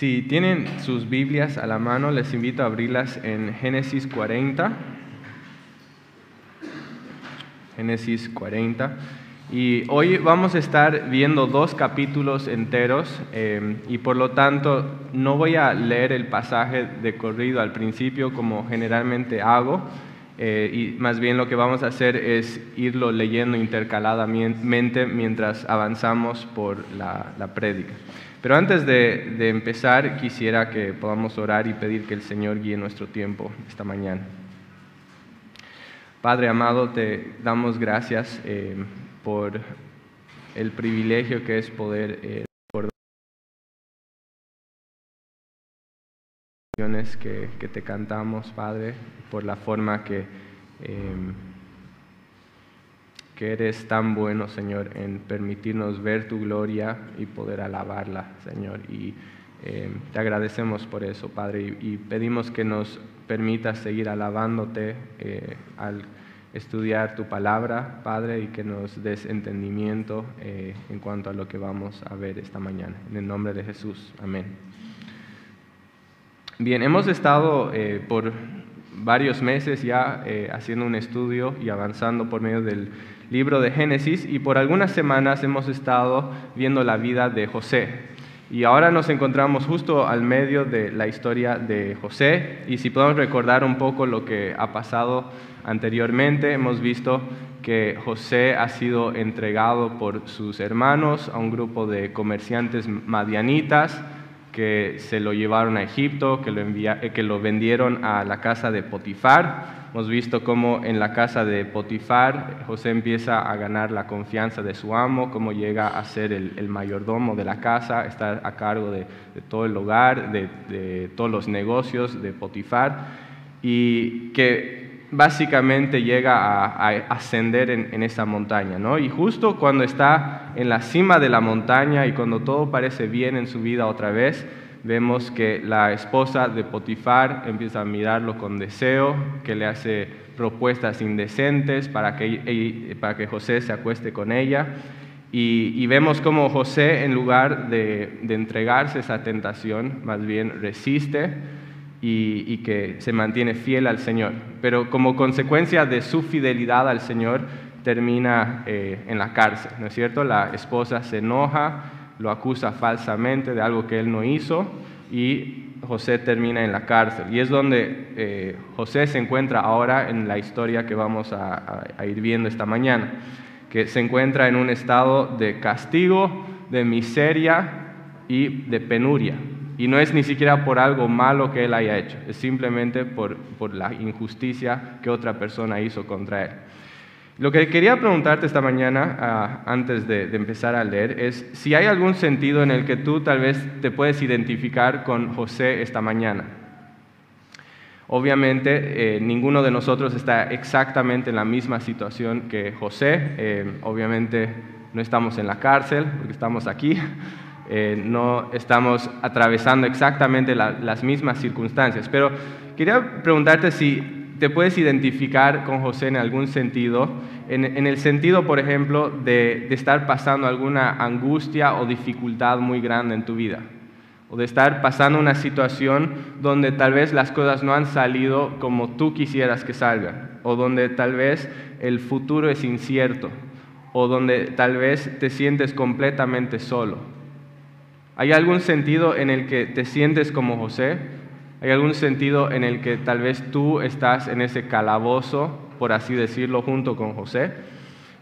Si tienen sus Biblias a la mano, les invito a abrirlas en Génesis 40. Génesis 40. Y hoy vamos a estar viendo dos capítulos enteros eh, y por lo tanto no voy a leer el pasaje de corrido al principio como generalmente hago eh, y más bien lo que vamos a hacer es irlo leyendo intercaladamente mientras avanzamos por la, la prédica. Pero antes de, empezar quisiera que podamos orar y pedir que el Señor guíe nuestro tiempo esta mañana. Padre amado, te damos gracias eh, por el privilegio que es poder eh, recordar que, que te cantamos, Padre, por la forma que, eh, que eres tan bueno, Señor, en permitirnos ver tu gloria y poder alabarla, Señor. Y eh, te agradecemos por eso, Padre, y, pedimos que nos permitas seguir alabándote eh, al estudiar tu palabra, Padre, y que nos des entendimiento eh, en cuanto a lo que vamos a ver esta mañana. En el nombre de Jesús, amén. Bien, hemos estado por varios meses ya haciendo un estudio y avanzando por medio del libro de Génesis y por algunas semanas hemos estado viendo la vida de José. Y ahora nos encontramos justo al medio de la historia de José y si podemos recordar un poco lo que ha pasado anteriormente, hemos visto que José ha sido entregado por sus hermanos a un grupo de comerciantes madianitas que se lo llevaron a Egipto, que lo, envía, que lo vendieron a la casa de Potifar. Hemos visto cómo en la casa de Potifar José empieza a ganar la confianza de su amo, cómo llega a ser el, mayordomo de la casa, estar a cargo de, de todo el hogar, de, de, todos los negocios de Potifar, y que básicamente llega a, ascender en, en, esa montaña. ¿no? Y justo cuando está en la cima de la montaña y cuando todo parece bien en su vida otra vez, vemos que la esposa de Potifar empieza a mirarlo con deseo, que le hace propuestas indecentes para que, para que José se acueste con ella. Y, y vemos como José, en lugar de, de, entregarse a esa tentación, más bien resiste y, y que se mantiene fiel al Señor. Pero como consecuencia de su fidelidad al Señor, termina eh, en la cárcel, ¿no es cierto? La esposa se enoja, lo acusa falsamente de algo que él no hizo y José termina en la cárcel. Y es donde eh, José se encuentra ahora en la historia que vamos a, a, a, ir viendo esta mañana, que se encuentra en un estado de castigo, de miseria y de penuria. Y no es ni siquiera por algo malo que él haya hecho, es simplemente por, por la injusticia que otra persona hizo contra él. Lo que quería preguntarte esta mañana, uh, antes de, de, empezar a leer, es si hay algún sentido en el que tú tal vez te puedes identificar con José esta mañana. Obviamente, eh, ninguno de nosotros está exactamente en la misma situación que José. Eh, obviamente, no estamos en la cárcel, porque estamos aquí. Eh, no estamos atravesando exactamente la, las mismas circunstancias. Pero quería preguntarte si te puedes identificar con José en algún sentido, en, el sentido, por ejemplo, de, estar pasando alguna angustia o dificultad muy grande en tu vida, o de estar pasando una situación donde tal vez las cosas no han salido como tú quisieras que salgan, o donde tal vez el futuro es incierto, o donde tal vez te sientes completamente solo. ¿Hay algún sentido en el que te sientes como José? ¿Hay algún sentido en el que tal vez tú estás en ese calabozo, por así decirlo, junto con José?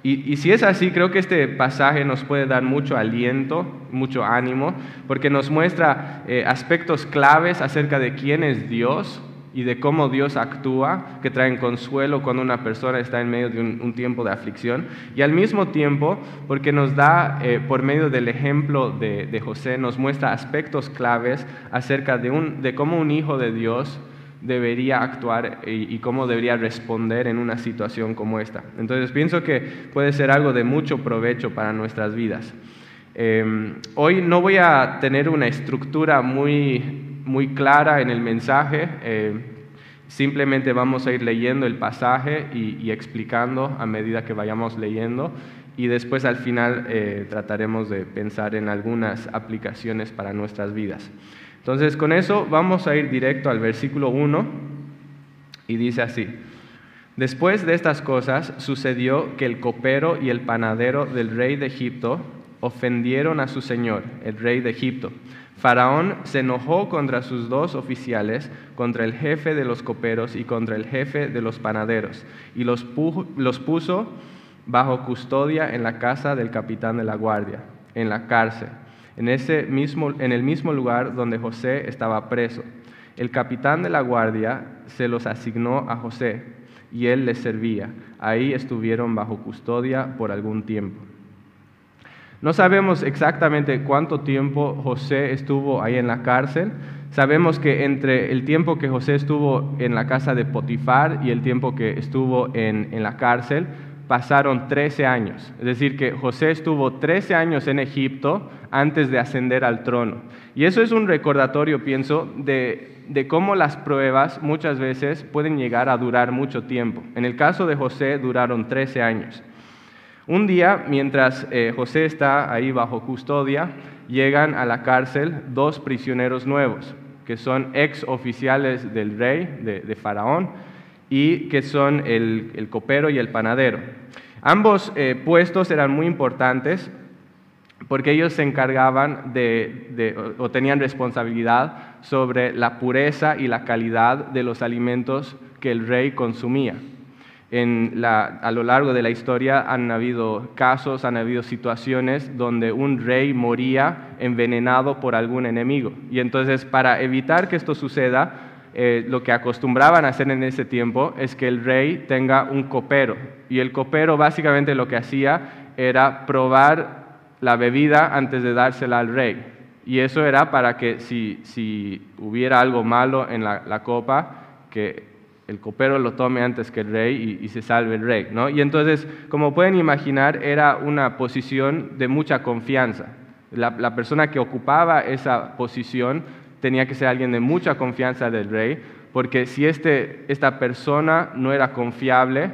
Y, si es así, creo que este pasaje nos puede dar mucho aliento, mucho ánimo, porque nos muestra eh, aspectos claves acerca de quién es Dios y de cómo Dios actúa, que traen consuelo cuando una persona está en medio de un, un tiempo de aflicción, y al mismo tiempo porque nos da, eh, por medio del ejemplo de, de, José, nos muestra aspectos claves acerca de, un, de cómo un hijo de Dios debería actuar y, y, cómo debería responder en una situación como esta. Entonces pienso que puede ser algo de mucho provecho para nuestras vidas. Eh, hoy no voy a tener una estructura muy muy clara en el mensaje. Eh, simplemente vamos a ir leyendo el pasaje y, explicando a medida que vayamos leyendo y después al final eh, trataremos de pensar en algunas aplicaciones para nuestras vidas. Entonces con eso vamos a ir directo al versículo 1 y dice así. Después de estas cosas sucedió que el copero y el panadero del rey de Egipto ofendieron a su señor, el rey de Egipto. Faraón se enojó contra sus dos oficiales, contra el jefe de los coperos y contra el jefe de los panaderos, y los, puso bajo custodia en la casa del capitán de la guardia, en la cárcel, en, ese mismo, en el mismo lugar donde José estaba preso. El capitán de la guardia se los asignó a José y él les servía. Ahí estuvieron bajo custodia por algún tiempo. No sabemos exactamente cuánto tiempo José estuvo ahí en la cárcel. Sabemos que entre el tiempo que José estuvo en la casa de Potifar y el tiempo que estuvo en, en la cárcel, pasaron 13 años. Es decir, que José estuvo 13 años en Egipto antes de ascender al trono. Y eso es un recordatorio, pienso, de, de, cómo las pruebas muchas veces pueden llegar a durar mucho tiempo. En el caso de José duraron 13 años. Un día, mientras eh, José está ahí bajo custodia, llegan a la cárcel dos prisioneros nuevos, que son ex oficiales del rey, de, Faraón, y que son el, copero y el panadero. Ambos eh, puestos eran muy importantes porque ellos se encargaban de, o tenían responsabilidad sobre la pureza y la calidad de los alimentos que el rey consumía a lo largo de la historia han habido casos, han habido situaciones donde un rey moría envenenado por algún enemigo. Y entonces para evitar que esto suceda, eh, lo que acostumbraban a hacer en ese tiempo es que el rey tenga un copero. Y el copero básicamente lo que hacía era probar la bebida antes de dársela al rey. Y eso era para que si, hubiera algo malo en la copa, que el copero lo tome antes que el rey y, se salve el rey. ¿no? Y entonces, como pueden imaginar, era una posición de mucha confianza. La, persona que ocupaba esa posición tenía que ser alguien de mucha confianza del rey, porque si este, esta persona no era confiable,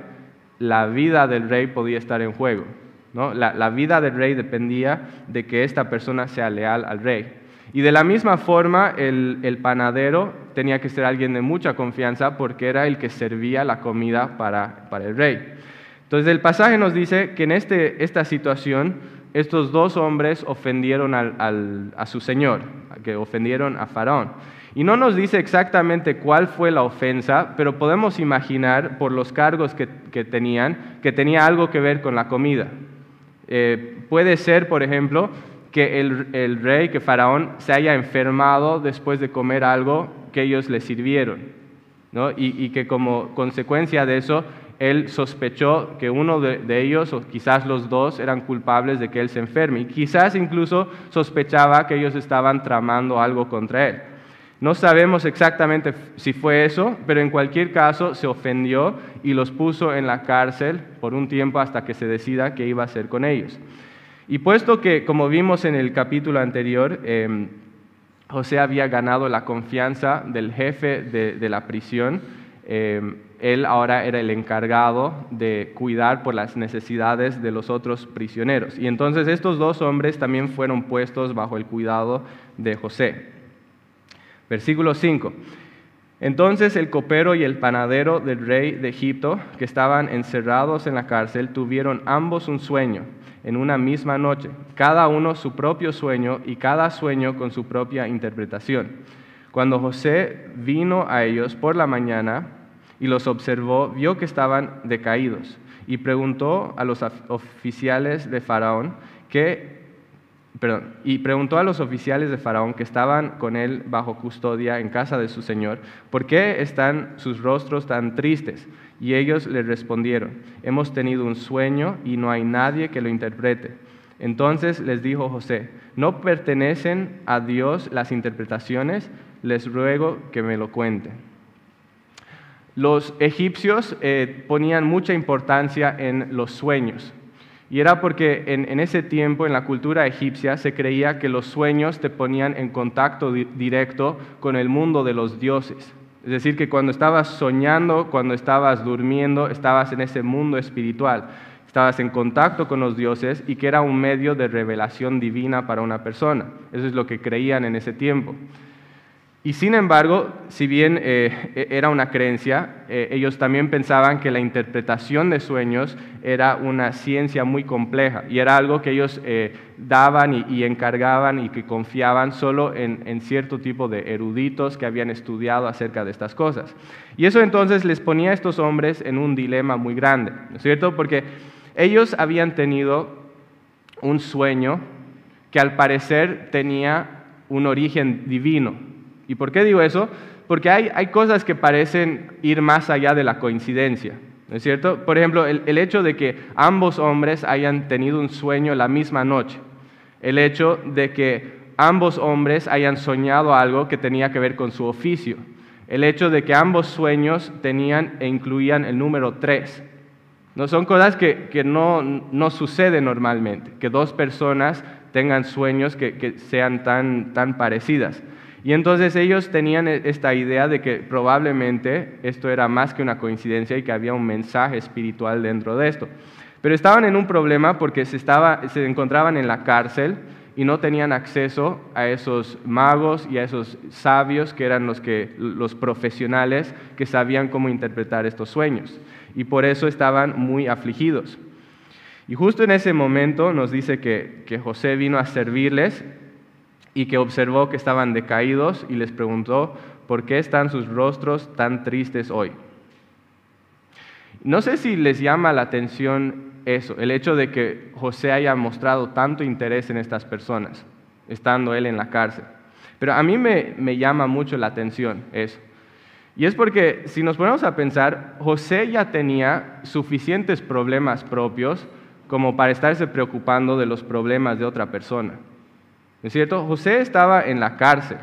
la vida del rey podía estar en juego. ¿no? La, la vida del rey dependía de que esta persona sea leal al rey. Y de la misma forma, el, panadero tenía que ser alguien de mucha confianza porque era el que servía la comida para, el rey. Entonces el pasaje nos dice que en este, esta situación estos dos hombres ofendieron a su señor, que ofendieron a Faraón. Y no nos dice exactamente cuál fue la ofensa, pero podemos imaginar por los cargos que, tenían que tenía algo que ver con la comida. Eh, puede ser, por ejemplo, que el, rey, que Faraón, se haya enfermado después de comer algo que ellos le sirvieron, ¿no? y, que como consecuencia de eso, él sospechó que uno de, de, ellos, o quizás los dos, eran culpables de que él se enferme, y quizás incluso sospechaba que ellos estaban tramando algo contra él. No sabemos exactamente si fue eso, pero en cualquier caso se ofendió y los puso en la cárcel por un tiempo hasta que se decida qué iba a hacer con ellos. Y puesto que, como vimos en el capítulo anterior, em, José había ganado la confianza del jefe de, la prisión, em, él ahora era el encargado de cuidar por las necesidades de los otros prisioneros. Y entonces estos dos hombres también fueron puestos bajo el cuidado de José. Versículo 5. Entonces el copero y el panadero del rey de Egipto, que estaban encerrados en la cárcel, tuvieron ambos un sueño en una misma noche, cada uno su propio sueño y cada sueño con su propia interpretación. Cuando José vino a ellos por la mañana y los observó, vio que estaban decaídos y preguntó a los oficiales de Faraón que Perdón, y preguntó a los oficiales de Faraón que estaban con él bajo custodia en casa de su señor, ¿por qué están sus rostros tan tristes? Y ellos le respondieron, hemos tenido un sueño y no hay nadie que lo interprete. Entonces les dijo José, ¿no pertenecen a Dios las interpretaciones? Les ruego que me lo cuenten. Los egipcios eh, ponían mucha importancia en los sueños. Y era porque en, ese tiempo, en la cultura egipcia, se creía que los sueños te ponían en contacto directo con el mundo de los dioses. Es decir, que cuando estabas soñando, cuando estabas durmiendo, estabas en ese mundo espiritual, estabas en contacto con los dioses y que era un medio de revelación divina para una persona. Eso es lo que creían en ese tiempo. Y sin embargo, si bien eh, e-, era una creencia, eh, ellos también pensaban que la interpretación de sueños era una ciencia muy compleja y era algo que ellos eh, daban y, encargaban y que confiaban solo en, en, cierto tipo de eruditos que habían estudiado acerca de estas cosas. Y eso entonces les ponía a estos hombres en un dilema muy grande, ¿no es cierto? Porque ellos habían tenido un sueño que al parecer tenía un origen divino ¿Y por qué digo eso? Porque hay, hay cosas que parecen ir más allá de la coincidencia. ¿No es cierto? Por ejemplo, el, el, hecho de que ambos hombres hayan tenido un sueño la misma noche. El hecho de que ambos hombres hayan soñado algo que tenía que ver con su oficio. El hecho de que ambos sueños tenían e incluían el número tres. No son cosas que, que no, no suceden normalmente, que dos personas tengan sueños que, que sean tan, tan parecidas. Y entonces ellos tenían e-, esta idea de que probablemente esto era más que una coincidencia y que había un mensaje espiritual dentro de esto. Pero estaban en un problema porque se, estaba, se encontraban en la cárcel y no tenían acceso a esos magos y a esos sabios que eran los, que, los profesionales que sabían cómo interpretar estos sueños. Y por eso estaban muy afligidos. Y justo en ese momento nos dice que, que José vino a servirles y que observó que estaban decaídos y les preguntó, ¿por qué están sus rostros tan tristes hoy? No sé si les llama la atención eso, el hecho de que José haya mostrado tanto interés en estas personas, estando él en la cárcel. Pero a mí me, me llama mucho la atención eso. Y es porque si nos ponemos a pensar, José ya tenía suficientes problemas propios como para estarse preocupando de los problemas de otra persona es cierto? José estaba en la cárcel.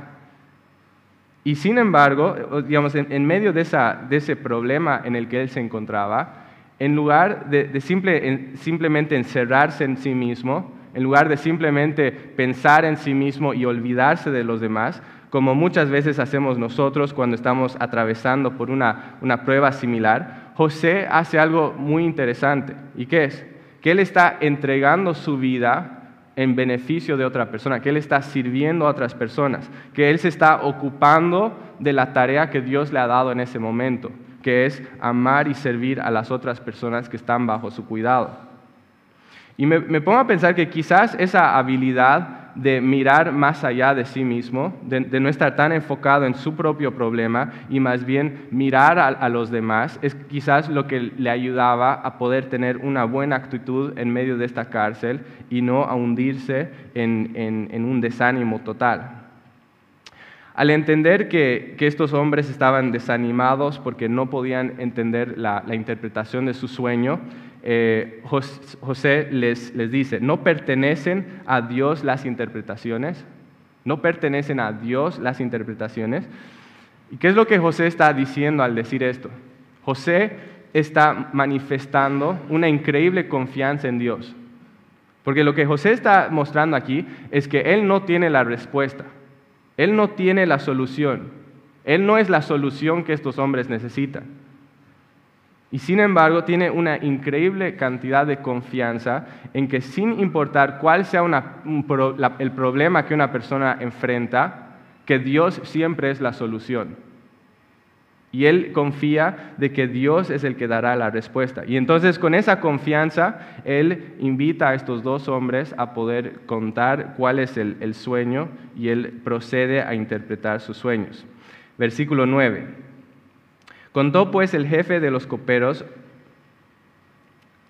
Y sin embargo, digamos, en, medio de, ese problema en el que él se encontraba, en lugar de, simplemente encerrarse en sí mismo, en lugar de simplemente pensar en sí mismo y olvidarse de los demás, como muchas veces hacemos nosotros cuando estamos atravesando por una, una prueba similar, José hace algo muy interesante. ¿Y qué es? Que él está entregando su vida en beneficio de otra persona, que Él está sirviendo a otras personas, que Él se está ocupando de la tarea que Dios le ha dado en ese momento, que es amar y servir a las otras personas que están bajo su cuidado. Y me, pongo a pensar que quizás esa habilidad de mirar más allá de sí mismo, de, no estar tan enfocado en su propio problema y más bien mirar a, los demás, es quizás lo que le ayudaba a poder tener una buena actitud en medio de esta cárcel y no a hundirse en, un desánimo total. Al entender que, estos hombres estaban desanimados porque no podían entender la interpretación de su sueño, eh, José les, les dice, no pertenecen a Dios las interpretaciones, no pertenecen a Dios las interpretaciones. ¿Y qué es lo que José está diciendo al decir esto? José está manifestando una increíble confianza en Dios. Porque lo que José está mostrando aquí es que él no tiene la respuesta, él no tiene la solución, él no es la solución que estos hombres necesitan. Y sin embargo tiene una increíble cantidad de confianza en que sin importar cuál sea el problema que una persona enfrenta, que Dios siempre es la solución. Y él confía de que Dios es el que dará la respuesta. Y entonces con esa confianza, él invita a estos dos hombres a poder contar cuál es el, el sueño y él procede a interpretar sus sueños. Versículo 9. Contó pues el jefe de los coperos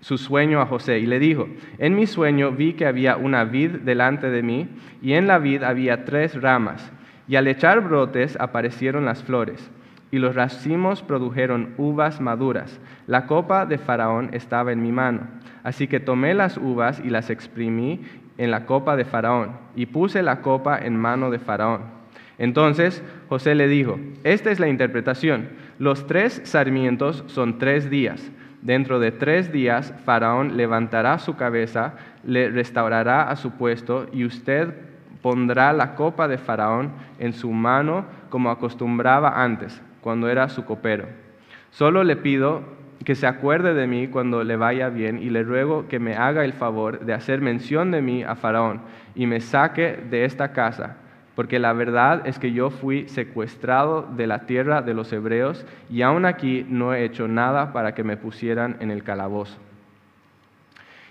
su sueño a José y le dijo, en mi sueño vi que había una vid delante de mí y en la vid había tres ramas y al echar brotes aparecieron las flores y los racimos produjeron uvas maduras. La copa de Faraón estaba en mi mano, así que tomé las uvas y las exprimí en la copa de Faraón y puse la copa en mano de Faraón. Entonces José le dijo, esta es la interpretación. Los tres sarmientos son tres días. Dentro de tres días Faraón levantará su cabeza, le restaurará a su puesto y usted pondrá la copa de Faraón en su mano como acostumbraba antes, cuando era su copero. Solo le pido que se acuerde de mí cuando le vaya bien y le ruego que me haga el favor de hacer mención de mí a Faraón y me saque de esta casa porque la verdad es que yo fui secuestrado de la tierra de los hebreos y aún aquí no he hecho nada para que me pusieran en el calabozo.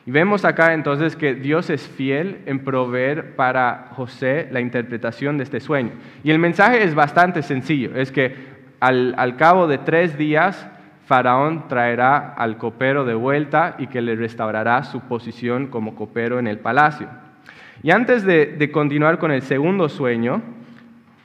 Y vemos acá entonces que Dios es fiel en proveer para José la interpretación de este sueño. Y el mensaje es bastante sencillo, es que al, al cabo de tres días Faraón traerá al copero de vuelta y que le restaurará su posición como copero en el palacio. Y antes de, continuar con el segundo sueño,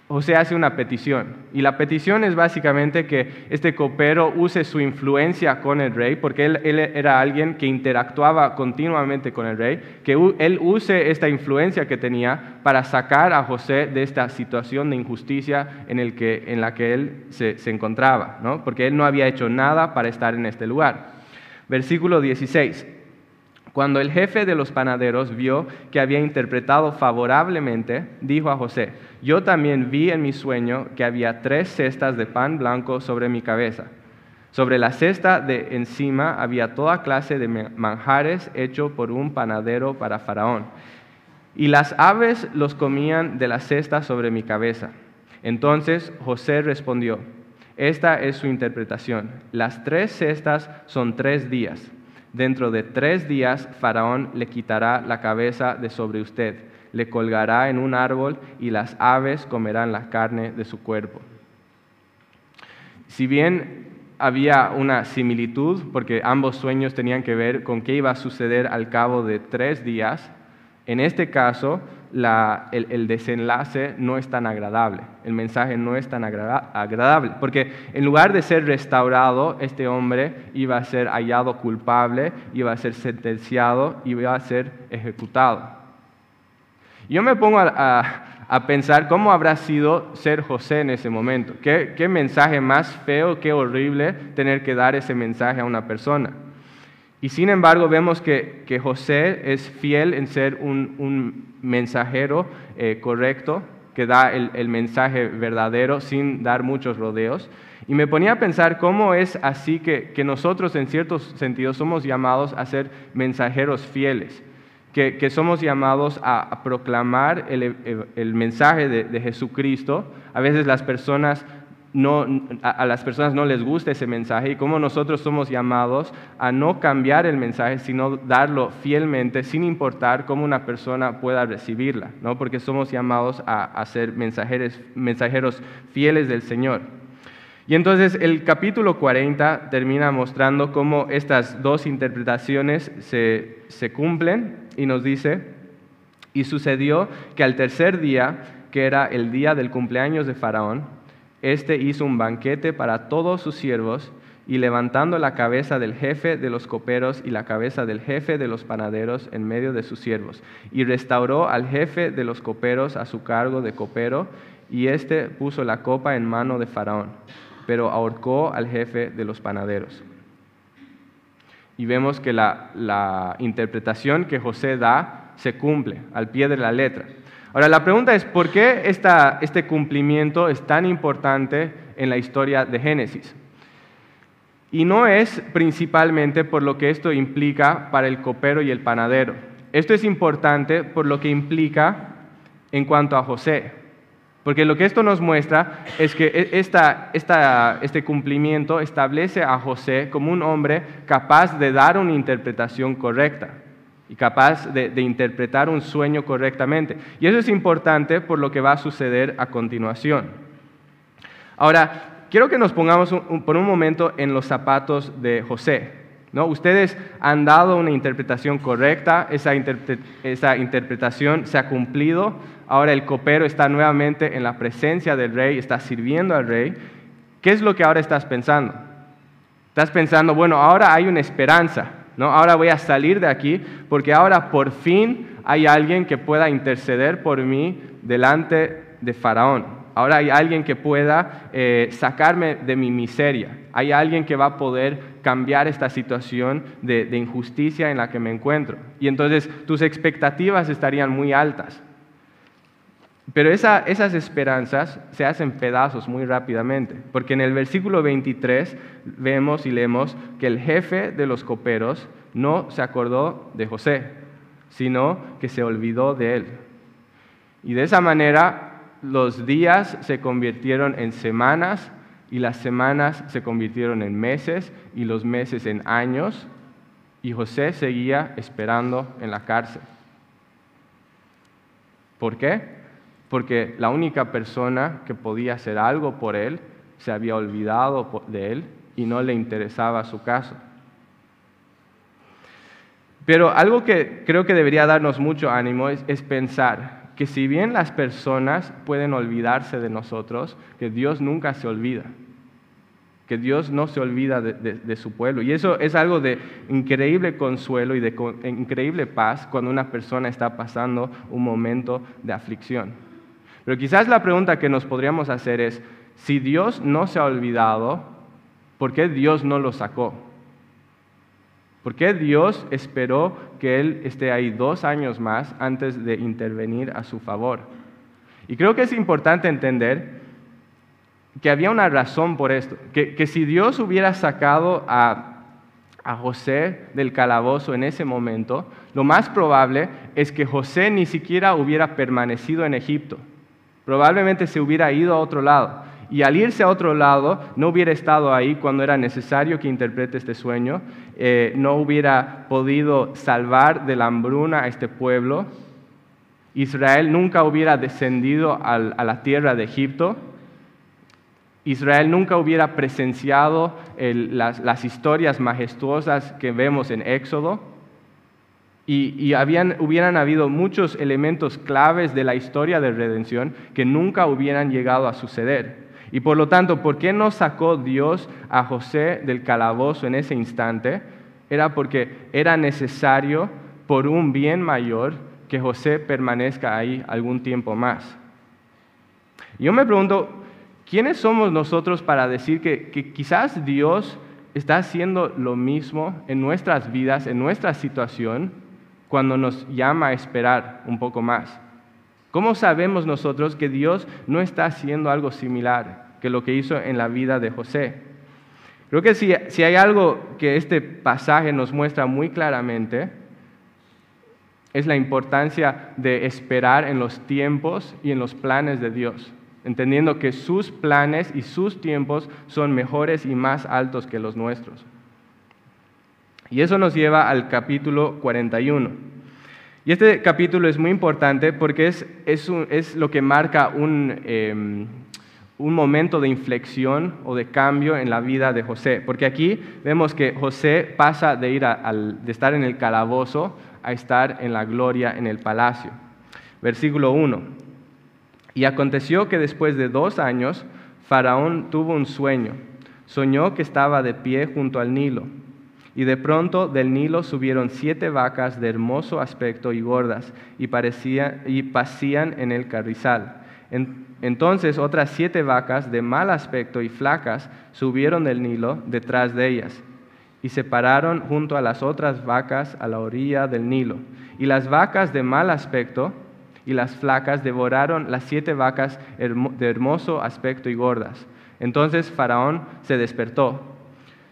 José hace una petición. Y la petición es básicamente que este copero use su influencia con el rey, porque él, era alguien que interactuaba continuamente con el rey, que él use esta influencia que tenía para sacar a José de esta situación de injusticia en, el que, en la que él se, se encontraba, ¿no? porque él no había hecho nada para estar en este lugar. Versículo 16. Cuando el jefe de los panaderos vio que había interpretado favorablemente, dijo a José, yo también vi en mi sueño que había tres cestas de pan blanco sobre mi cabeza. Sobre la cesta de encima había toda clase de manjares hecho por un panadero para Faraón. Y las aves los comían de la cesta sobre mi cabeza. Entonces José respondió, esta es su interpretación. Las tres cestas son tres días. Dentro de tres días Faraón le quitará la cabeza de sobre usted, le colgará en un árbol y las aves comerán la carne de su cuerpo. Si bien había una similitud, porque ambos sueños tenían que ver con qué iba a suceder al cabo de tres días, en este caso el, desenlace no es tan agradable, el mensaje no es tan agradable, porque en lugar de ser restaurado, este hombre iba a ser hallado culpable, iba a ser sentenciado, iba a ser ejecutado. Yo me pongo a, pensar cómo habrá sido ser José en ese momento. ¿Qué, mensaje más feo, qué horrible tener que dar ese mensaje a una persona. Y sin embargo vemos que, José es fiel en ser un mensajero eh, correcto, que da el, mensaje verdadero sin dar muchos rodeos. Y me ponía a pensar cómo es así que, nosotros en ciertos sentidos somos llamados a ser mensajeros fieles, que, somos llamados a, proclamar el, mensaje de, de, Jesucristo. A veces las personas no, a, las personas no les gusta ese mensaje y cómo nosotros somos llamados a no cambiar el mensaje, sino darlo fielmente, sin importar cómo una persona pueda recibirla, ¿no? porque somos llamados a, ser mensajeros, mensajeros fieles del Señor. Y entonces el capítulo 40 termina mostrando cómo estas dos interpretaciones se, se cumplen y nos dice, y sucedió que al tercer día, que era el día del cumpleaños de Faraón, este hizo un banquete para todos sus siervos y levantando la cabeza del jefe de los coperos y la cabeza del jefe de los panaderos en medio de sus siervos, y restauró al jefe de los coperos a su cargo de copero, y éste puso la copa en mano de Faraón, pero ahorcó al jefe de los panaderos. Y vemos que la, la interpretación que José da se cumple al pie de la letra. Ahora, la pregunta es, ¿por qué este cumplimiento es tan importante en la historia de Génesis? Y no es principalmente por lo que esto implica para el copero y el panadero. Esto es importante por lo que implica en cuanto a José. Porque lo que esto nos muestra es que e, este cumplimiento establece a José como un hombre capaz de dar una interpretación correcta y capaz de, interpretar un sueño correctamente. Y eso es importante por lo que va a suceder a continuación. Ahora, quiero que nos pongamos por un momento en los zapatos de José. ¿no? Ustedes han dado una interpretación correcta, esa, esa interpretación se ha cumplido, ahora el copero está nuevamente en la presencia del rey, está sirviendo al rey. ¿Qué es lo que ahora estás pensando? Estás pensando, bueno, ahora hay una esperanza, ¿no? Ahora voy a salir de aquí porque ahora por fin hay alguien que pueda interceder por mí delante de Faraón. Ahora hay alguien que pueda eh, sacarme de mi miseria. Hay alguien que va a poder cambiar esta situación de, de injusticia en la que me encuentro. Y entonces tus expectativas estarían muy altas. Pero esas esperanzas se hacen pedazos muy rápidamente, porque en el versículo 23 vemos y leemos que el jefe de los coperos no se acordó de José, sino que se olvidó de él. Y de esa manera los días se convirtieron en semanas y las semanas se convirtieron en meses y los meses en años y José seguía esperando en la cárcel. ¿Por qué? Porque la única persona que podía hacer algo por él se había olvidado de él y no le interesaba su caso. Pero algo que creo que debería darnos mucho ánimo es, pensar que si bien las personas pueden olvidarse de nosotros, que Dios nunca se olvida, que Dios no se olvida de, su pueblo. Y eso es algo de increíble consuelo y de increíble paz cuando una persona está pasando un momento de aflicción. Pero quizás la pregunta que nos podríamos hacer es, si Dios no se ha olvidado, ¿por qué Dios no lo sacó? ¿Por qué Dios esperó que Él esté ahí dos años más antes de intervenir a su favor? Y creo que es importante entender que había una razón por esto, que, si Dios hubiera sacado a, a José del calabozo en ese momento, lo más probable es que José ni siquiera hubiera permanecido en Egipto. Probablemente se hubiera ido a otro lado. Y al irse a otro lado no hubiera estado ahí cuando era necesario que interprete este sueño, eh, no hubiera podido salvar de la hambruna a este pueblo, Israel nunca hubiera descendido a la tierra de Egipto, Israel nunca hubiera presenciado las, historias majestuosas que vemos en Éxodo, y, hubieran habido muchos elementos claves de la historia de redención que nunca hubieran llegado a suceder. Y por lo tanto, ¿por qué no sacó Dios a José del calabozo en ese instante? Era porque era necesario, por un bien mayor, que José permanezca ahí algún tiempo más. Yo me pregunto, ¿quiénes somos nosotros para decir que quizás Dios está haciendo lo mismo en nuestras vidas, en nuestra situación, cuando nos llama a esperar un poco más? ¿Cómo sabemos nosotros que Dios no está haciendo algo similar? que lo que hizo en la vida de José. Creo que si, si hay algo que este pasaje nos muestra muy claramente, es la importancia de esperar en los tiempos y en los planes de Dios, entendiendo que sus planes y sus tiempos son mejores y más altos que los nuestros. Y eso nos lleva al capítulo 41. Y este capítulo es muy importante porque es, es, lo que marca un, em, un momento de inflexión o de cambio en la vida de José, porque aquí vemos que José pasa de, ir de estar en el calabozo a estar en la gloria en el palacio. Versículo 1. Y aconteció que después de dos años, Faraón tuvo un sueño. Soñó que estaba de pie junto al Nilo. Y de pronto del Nilo subieron siete vacas de hermoso aspecto y gordas, y, parecía, y pasían en el carrizal. Entonces otras siete vacas de mal aspecto y flacas subieron del Nilo detrás de ellas y se pararon junto a las otras vacas a la orilla del Nilo. Y las vacas de mal aspecto y las flacas devoraron las siete vacas de hermoso aspecto y gordas. Entonces Faraón se despertó,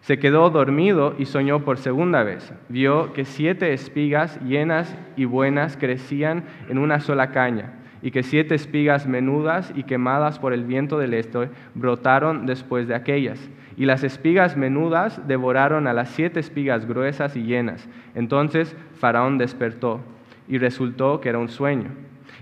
se quedó dormido y soñó por segunda vez. Vio que siete espigas llenas y buenas crecían en una sola caña y que siete espigas menudas y quemadas por el viento del este brotaron después de aquellas. Y las espigas menudas devoraron a las siete espigas gruesas y llenas. Entonces Faraón despertó y resultó que era un sueño.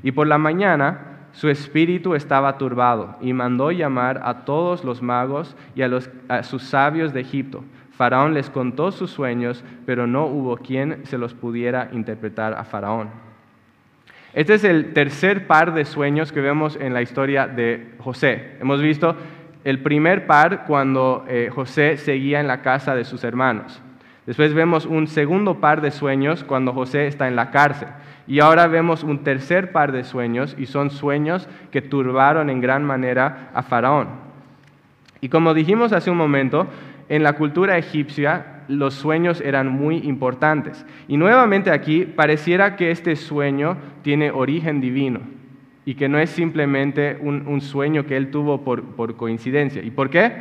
Y por la mañana su espíritu estaba turbado y mandó llamar a todos los magos y a, los, a sus sabios de Egipto. Faraón les contó sus sueños, pero no hubo quien se los pudiera interpretar a Faraón. Este es el tercer par de sueños que vemos en la historia de José. Hemos visto el primer par cuando eh, José seguía en la casa de sus hermanos. Después vemos un segundo par de sueños cuando José está en la cárcel. Y ahora vemos un tercer par de sueños y son sueños que turbaron en gran manera a Faraón. Y como dijimos hace un momento, en la cultura egipcia los sueños eran muy importantes. Y nuevamente aquí pareciera que este sueño tiene origen divino y que no es simplemente un, sueño que él tuvo por, coincidencia. ¿Y por qué?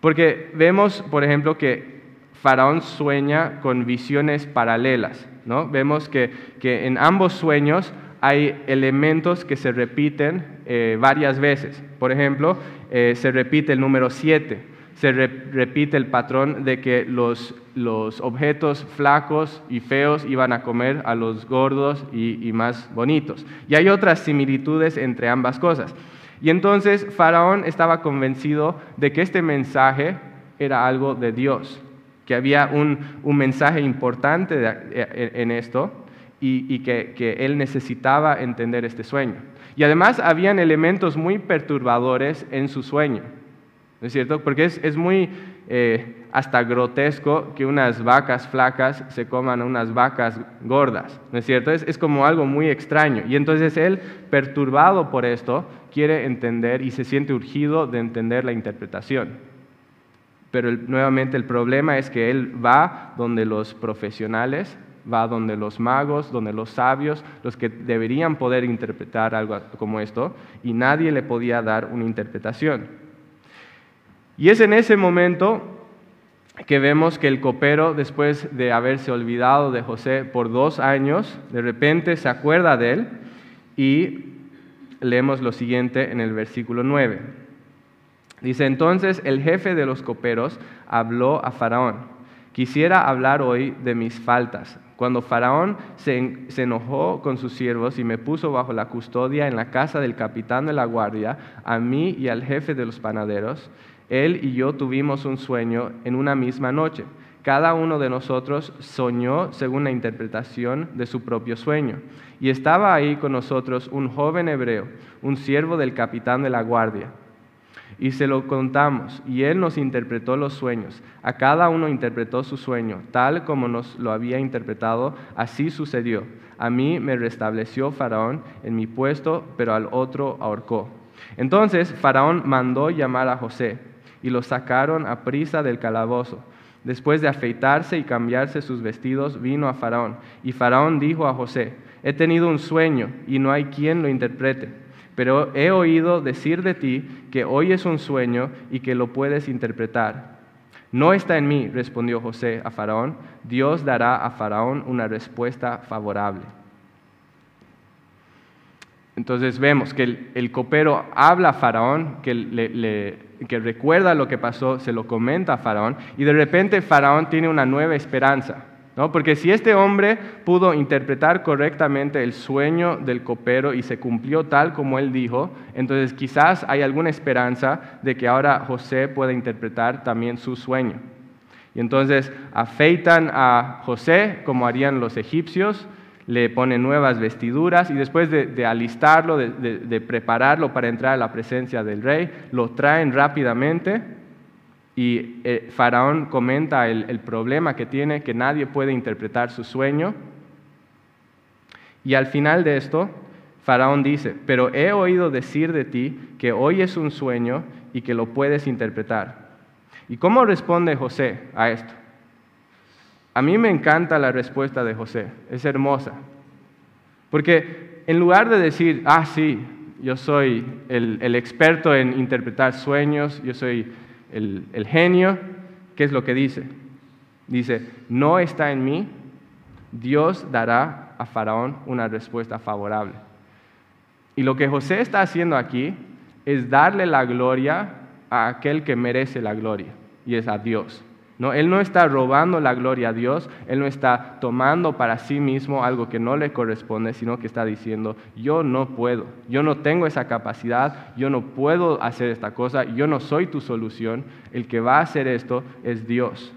Porque vemos, por ejemplo, que Faraón sueña con visiones paralelas. ¿No? Vemos que, en ambos sueños hay elementos que se repiten eh, varias veces. Por ejemplo, eh, se repite el número 7 se repite el patrón de que los, los, objetos flacos y feos iban a comer a los gordos y, y, más bonitos. Y hay otras similitudes entre ambas cosas. Y entonces Faraón estaba convencido de que este mensaje era algo de Dios, que había un, un mensaje importante eh, en esto y, y que, que él necesitaba entender este sueño. Y además habían elementos muy perturbadores en su sueño. ¿no es cierto? Porque es, muy eh, hasta grotesco que unas vacas flacas se coman a unas vacas gordas, ¿no es cierto? Es, como algo muy extraño. Y entonces él, perturbado por esto, quiere entender y se siente urgido de entender la interpretación. Pero nuevamente el problema es que él va donde los profesionales, va donde los magos, donde los sabios, los que deberían poder interpretar algo como esto, y nadie le podía dar una interpretación. Y es en ese momento que vemos que el copero, después de haberse olvidado de José por dos años, de repente se acuerda de él y leemos lo siguiente en el versículo 9. Dice, entonces el jefe de los coperos habló a Faraón, quisiera hablar hoy de mis faltas. Cuando Faraón se, enojó con sus siervos y me puso bajo la custodia en la casa del capitán de la guardia, a mí y al jefe de los panaderos, él y yo tuvimos un sueño en una misma noche. Cada uno de nosotros soñó según la interpretación de su propio sueño. Y estaba ahí con nosotros un joven hebreo, un siervo del capitán de la guardia. Y se lo contamos, y él nos interpretó los sueños. A cada uno interpretó su sueño, tal como nos lo había interpretado, así sucedió. A mí me restableció Faraón en mi puesto, pero al otro ahorcó. Entonces Faraón mandó llamar a José y lo sacaron a prisa del calabozo. Después de afeitarse y cambiarse sus vestidos, vino a Faraón. Y Faraón dijo a José, he tenido un sueño y no hay quien lo interprete. Pero he oído decir de ti que hoy es un sueño y que lo puedes interpretar. No está en mí, respondió José a Faraón. Dios dará a Faraón una respuesta favorable. Entonces vemos que el, copero habla a Faraón, que, le, que recuerda lo que pasó, se lo comenta a Faraón, y de repente Faraón tiene una nueva esperanza. Porque si este hombre pudo interpretar correctamente el sueño del copero y se cumplió tal como él dijo, entonces quizás hay alguna esperanza de que ahora José pueda interpretar también su sueño. Y entonces afeitan a José como harían los egipcios, le ponen nuevas vestiduras y después de, alistarlo, de, prepararlo para entrar a la presencia del rey, lo traen rápidamente y eh, Faraón comenta el, el problema que tiene, que nadie puede interpretar su sueño. Y al final de esto, Faraón dice, pero he oído decir de ti que hoy es un sueño y que lo puedes interpretar. ¿Y cómo responde José a esto? A mí me encanta la respuesta de José, es hermosa. Porque en lugar de decir, ah, sí, yo soy el, experto en interpretar sueños, yo soy el, el genio, ¿qué es lo que dice? Dice, no está en mí, Dios dará a Faraón una respuesta favorable. Y lo que José está haciendo aquí es darle la gloria a aquel que merece la gloria, y es a Dios. No, él no está robando la gloria a Dios, Él no está tomando para sí mismo algo que no le corresponde, sino que está diciendo, yo no puedo, yo no tengo esa capacidad, yo no puedo hacer esta cosa, yo no soy tu solución, el que va a hacer esto es Dios.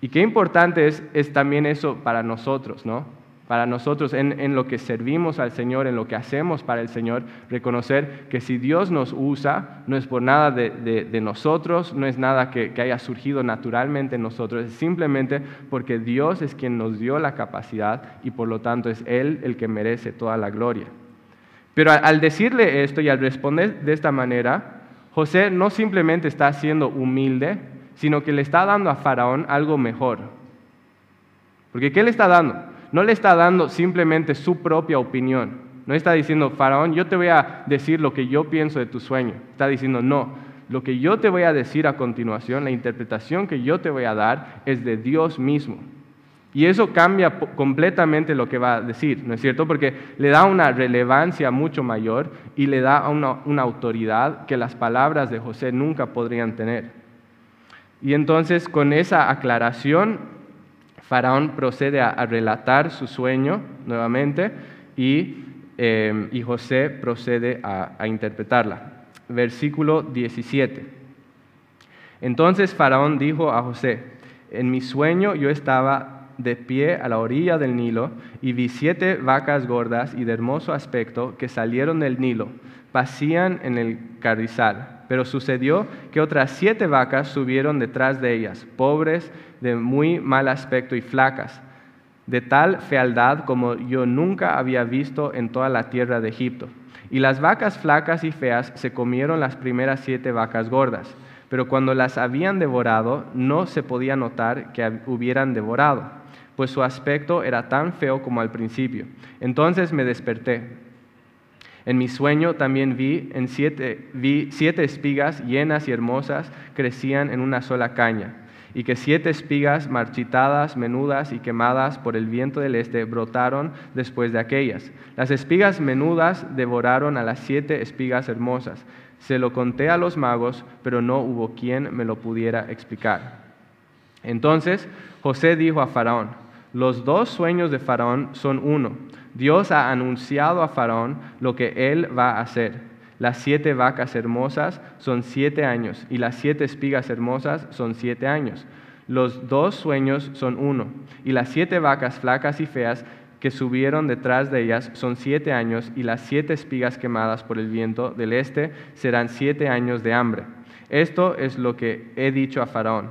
Y qué importante es, es también eso para nosotros, ¿no? Para nosotros en, lo que servimos al Señor, en lo que hacemos para el Señor, reconocer que si Dios nos usa, no es por nada de, nosotros, no es nada que, haya surgido naturalmente en nosotros, es simplemente porque Dios es quien nos dio la capacidad y por lo tanto es Él el que merece toda la gloria. Pero al decirle esto y al responder de esta manera, José no simplemente está siendo humilde, sino que le está dando a Faraón algo mejor. Porque ¿qué le está dando? No le está dando simplemente su propia opinión. No está diciendo, Faraón, yo te voy a decir lo que yo pienso de tu sueño. Está diciendo, no, lo que yo te voy a decir a continuación, la interpretación que yo te voy a dar es de Dios mismo. Y eso cambia completamente lo que va a decir, ¿no es cierto? Porque le da una relevancia mucho mayor y le da una, una autoridad que las palabras de José nunca podrían tener. Y entonces con esa aclaración, Faraón procede a, relatar su sueño nuevamente y, eh, y José procede a, a interpretarla. Versículo 17. Entonces Faraón dijo a José, en mi sueño yo estaba de pie a la orilla del Nilo y vi siete vacas gordas y de hermoso aspecto que salieron del Nilo, pasían en el carrizal. Pero sucedió que otras siete vacas subieron detrás de ellas, pobres, de muy mal aspecto y flacas, de tal fealdad como yo nunca había visto en toda la tierra de Egipto. Y las vacas flacas y feas se comieron las primeras siete vacas gordas, pero cuando las habían devorado no se podía notar que hubieran devorado pues su aspecto era tan feo como al principio. Entonces me desperté. En mi sueño también vi, en siete, siete espigas llenas y hermosas crecían en una sola caña, y que siete espigas marchitadas, menudas y quemadas por el viento del este brotaron después de aquellas. Las espigas menudas devoraron a las siete espigas hermosas. Se lo conté a los magos, pero no hubo quien me lo pudiera explicar. Entonces José dijo a Faraón, los dos sueños de Faraón son uno. Dios ha anunciado a Faraón lo que él va a hacer. Las siete vacas hermosas son siete años y las siete espigas hermosas son siete años. Los dos sueños son uno. Y las siete vacas flacas y feas que subieron detrás de ellas son siete años y las siete espigas quemadas por el viento del este serán siete años de hambre. Esto es lo que he dicho a Faraón.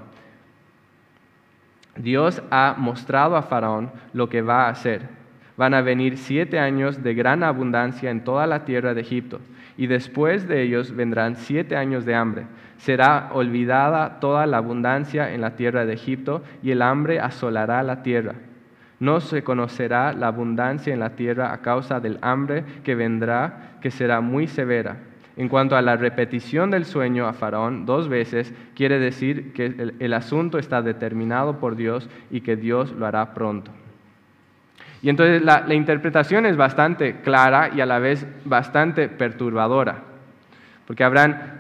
Dios ha mostrado a Faraón lo que va a hacer. Van a venir siete años de gran abundancia en toda la tierra de Egipto, y después de ellos vendrán siete años de hambre. Será olvidada toda la abundancia en la tierra de Egipto, y el hambre asolará la tierra. No se conocerá la abundancia en la tierra a causa del hambre que vendrá, que será muy severa en cuanto a la repetición del sueño a Faraón dos veces, quiere decir que el, asunto está determinado por Dios y que Dios lo hará pronto. Y entonces la, interpretación es bastante clara y a la vez bastante perturbadora, porque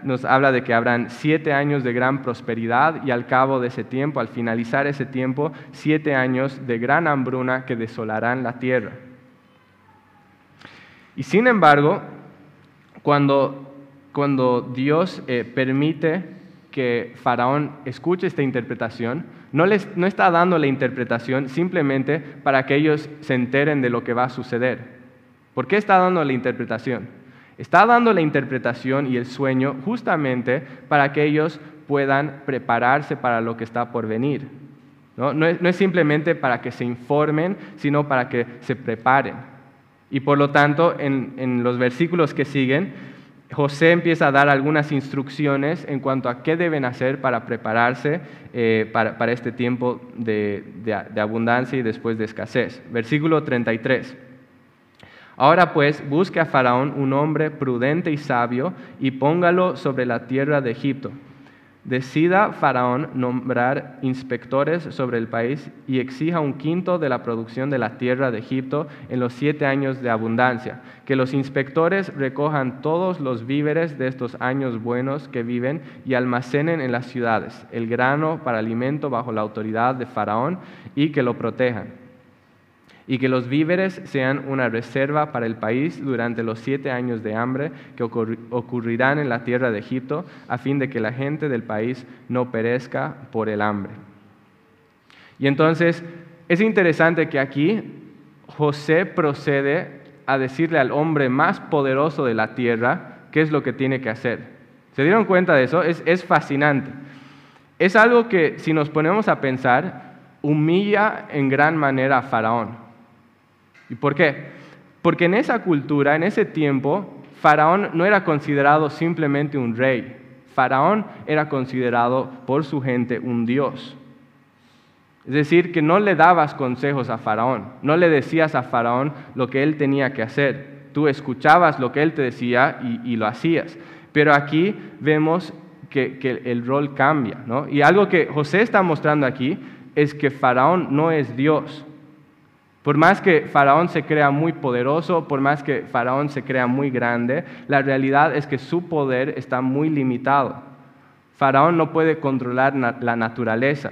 nos habla de que habrán siete años de gran prosperidad y al cabo de ese tiempo, al finalizar ese tiempo, siete años de gran hambruna que desolarán la tierra. Y sin embargo, cuando, cuando Dios eh, permite que Faraón escuche esta interpretación, no, les, no está dando la interpretación simplemente para que ellos se enteren de lo que va a suceder. ¿Por qué está dando la interpretación? Está dando la interpretación y el sueño justamente para que ellos puedan prepararse para lo que está por venir. No, no, es, no es simplemente para que se informen, sino para que se preparen. Y por lo tanto, en, los versículos que siguen, José empieza a dar algunas instrucciones en cuanto a qué deben hacer para prepararse eh, para, este tiempo de, de, abundancia y después de escasez. Versículo 33. Ahora pues, busque a Faraón un hombre prudente y sabio y póngalo sobre la tierra de Egipto Decida Faraón nombrar inspectores sobre el país y exija un quinto de la producción de la tierra de Egipto en los siete años de abundancia. Que los inspectores recojan todos los víveres de estos años buenos que viven y almacenen en las ciudades el grano para alimento bajo la autoridad de Faraón y que lo protejan y que los víveres sean una reserva para el país durante los siete años de hambre que ocurrirán en la tierra de Egipto, a fin de que la gente del país no perezca por el hambre. Y entonces es interesante que aquí José procede a decirle al hombre más poderoso de la tierra qué es lo que tiene que hacer. ¿Se dieron cuenta de eso? Es, es fascinante. Es algo que si nos ponemos a pensar, humilla en gran manera a Faraón. ¿Y por qué? Porque en esa cultura, en ese tiempo, Faraón no era considerado simplemente un rey. Faraón era considerado por su gente un dios. Es decir, que no le dabas consejos a Faraón, no le decías a Faraón lo que él tenía que hacer. Tú escuchabas lo que él te decía y, lo hacías. Pero aquí vemos que, el rol cambia. Y algo que José está mostrando aquí es que Faraón no es Dios. Por más que Faraón se crea muy poderoso, por más que Faraón se crea muy grande, la realidad es que su poder está muy limitado. Faraón no puede controlar la naturaleza.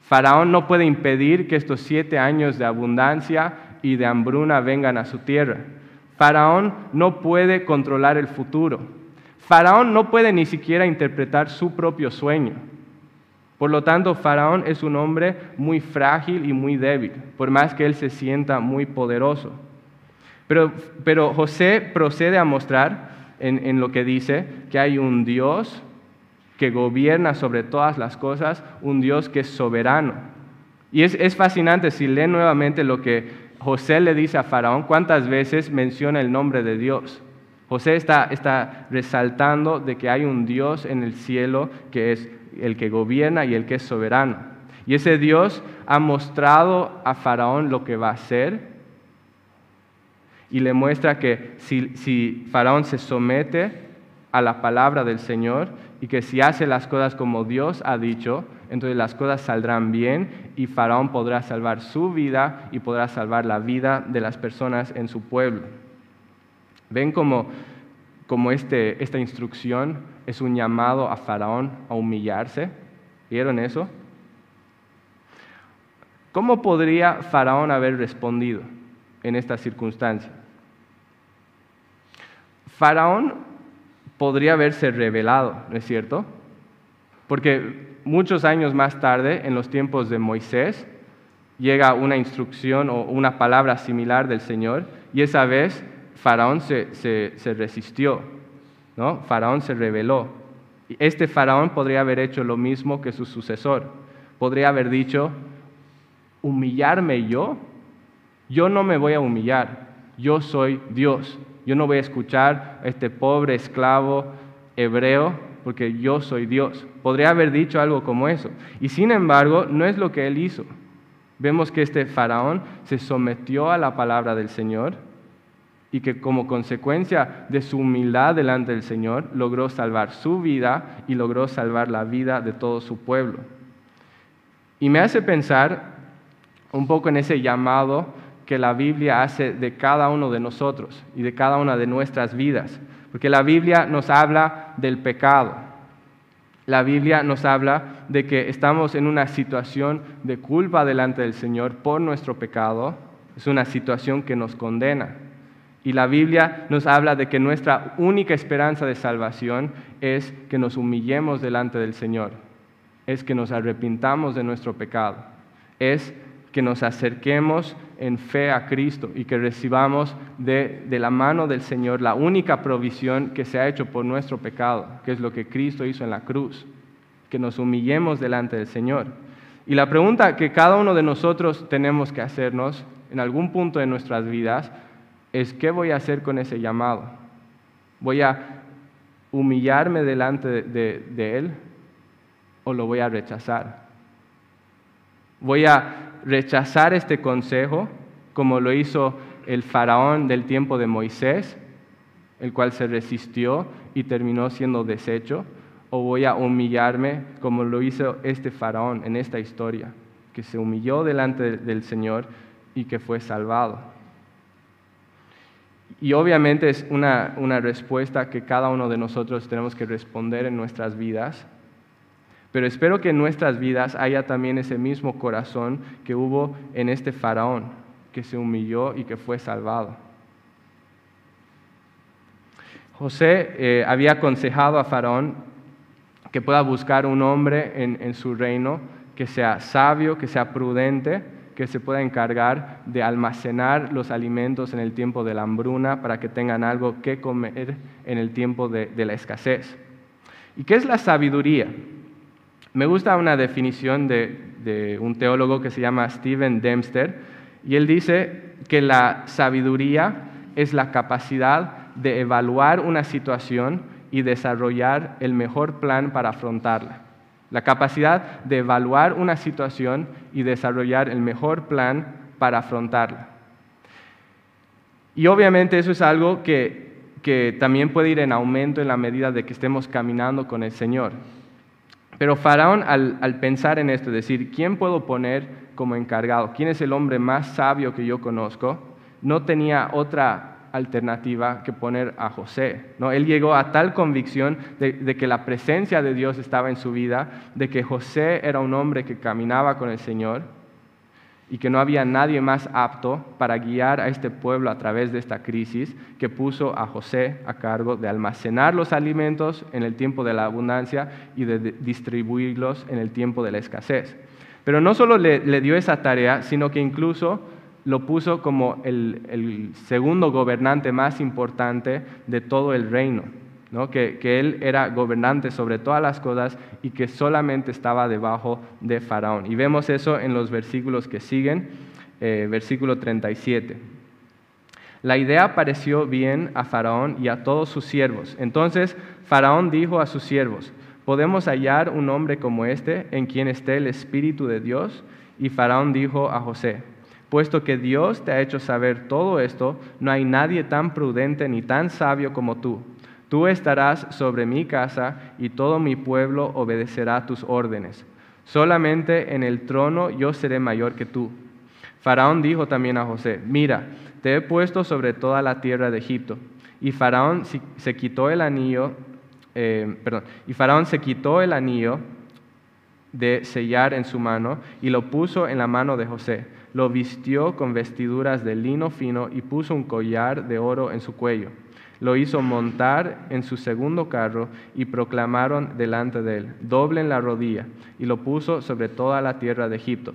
Faraón no puede impedir que estos siete años de abundancia y de hambruna vengan a su tierra. Faraón no puede controlar el futuro. Faraón no puede ni siquiera interpretar su propio sueño. Por lo tanto, Faraón es un hombre muy frágil y muy débil, por más que él se sienta muy poderoso. Pero, José procede a mostrar en, lo que dice que hay un Dios que gobierna sobre todas las cosas, un Dios que es soberano. Y es, es fascinante si leen nuevamente lo que José le dice a Faraón, cuántas veces menciona el nombre de Dios. José está, está resaltando de que hay un Dios en el cielo que es el que gobierna y el que es soberano. Y ese Dios ha mostrado a Faraón lo que va a hacer y le muestra que si, Faraón se somete a la palabra del Señor y que si hace las cosas como Dios ha dicho, entonces las cosas saldrán bien y Faraón podrá salvar su vida y podrá salvar la vida de las personas en su pueblo. Ven como, como este, esta instrucción es un llamado a Faraón a humillarse. ¿Vieron eso? ¿Cómo podría Faraón haber respondido en esta circunstancia? Faraón podría haberse revelado, ¿no es cierto? Porque muchos años más tarde, en los tiempos de Moisés, llega una instrucción o una palabra similar del Señor y esa vez Faraón se, se resistió Faraón se rebeló. Este faraón podría haber hecho lo mismo que su sucesor. Podría haber dicho, humillarme yo, yo no me voy a humillar, yo soy Dios. Yo no voy a escuchar a este pobre esclavo hebreo porque yo soy Dios. Podría haber dicho algo como eso. Y sin embargo, no es lo que él hizo. Vemos que este faraón se sometió a la palabra del Señor y que como consecuencia de su humildad delante del Señor logró salvar su vida y logró salvar la vida de todo su pueblo. Y me hace pensar un poco en ese llamado que la Biblia hace de cada uno de nosotros y de cada una de nuestras vidas, porque la Biblia nos habla del pecado. La Biblia nos habla de que estamos en una situación de culpa delante del Señor por nuestro pecado. Es una situación que nos condena. Y la Biblia nos habla de que nuestra única esperanza de salvación es que nos humillemos delante del Señor, es que nos arrepintamos de nuestro pecado, es que nos acerquemos en fe a Cristo y que recibamos de, la mano del Señor la única provisión que se ha hecho por nuestro pecado, que es lo que Cristo hizo en la cruz, que nos humillemos delante del Señor. Y la pregunta que cada uno de nosotros tenemos que hacernos en algún punto de nuestras vidas es qué voy a hacer con ese llamado. ¿Voy a humillarme delante de, Él o lo voy a rechazar? ¿Voy a rechazar este consejo como lo hizo el faraón del tiempo de Moisés, el cual se resistió y terminó siendo deshecho? ¿O voy a humillarme como lo hizo este faraón en esta historia, que se humilló delante del Señor y que fue salvado? Y obviamente es una, respuesta que cada uno de nosotros tenemos que responder en nuestras vidas. Pero espero que en nuestras vidas haya también ese mismo corazón que hubo en este faraón, que se humilló y que fue salvado. José eh, había aconsejado a Faraón que pueda buscar un hombre en su reino que sea sabio, que sea prudente, que se pueda encargar de almacenar los alimentos en el tiempo de la hambruna para que tengan algo que comer en el tiempo de, la escasez. ¿Y qué es la sabiduría? Me gusta una definición de, de un teólogo que se llama Steven Dempster y él dice que la sabiduría es la capacidad de evaluar una situación y desarrollar el mejor plan para afrontarla la capacidad de evaluar una situación y desarrollar el mejor plan para afrontarla. Y obviamente eso es algo que, también puede ir en aumento en la medida de que estemos caminando con el Señor. Pero Faraón al, al pensar en esto, decir, ¿quién puedo poner como encargado? ¿Quién es el hombre más sabio que yo conozco? No tenía otra alternativa que poner a José. ¿no? Él llegó a tal convicción de, que la presencia de Dios estaba en su vida, de que José era un hombre que caminaba con el Señor y que no había nadie más apto para guiar a este pueblo a través de esta crisis, que puso a José a cargo de almacenar los alimentos en el tiempo de la abundancia y de distribuirlos en el tiempo de la escasez. Pero no solo le dio esa tarea, sino que incluso lo puso como el, segundo gobernante más importante de todo el reino, ¿no? que, que, él era gobernante sobre todas las cosas y que solamente estaba debajo de Faraón. Y vemos eso en los versículos que siguen, eh, versículo 37. La idea pareció bien a Faraón y a todos sus siervos. Entonces Faraón dijo a sus siervos, ¿podemos hallar un hombre como este en quien esté el Espíritu de Dios? Y Faraón dijo a José, Puesto que Dios te ha hecho saber todo esto, no hay nadie tan prudente ni tan sabio como tú. Tú estarás sobre mi casa y todo mi pueblo obedecerá tus órdenes. Solamente en el trono yo seré mayor que tú. Faraón dijo también a José, mira, te he puesto sobre toda la tierra de Egipto. Y Faraón se quitó el anillo, eh, perdón, y Faraón se quitó el anillo de sellar en su mano y lo puso en la mano de José lo vistió con vestiduras de lino fino y puso un collar de oro en su cuello. Lo hizo montar en su segundo carro y proclamaron delante de él, doblen la rodilla, y lo puso sobre toda la tierra de Egipto.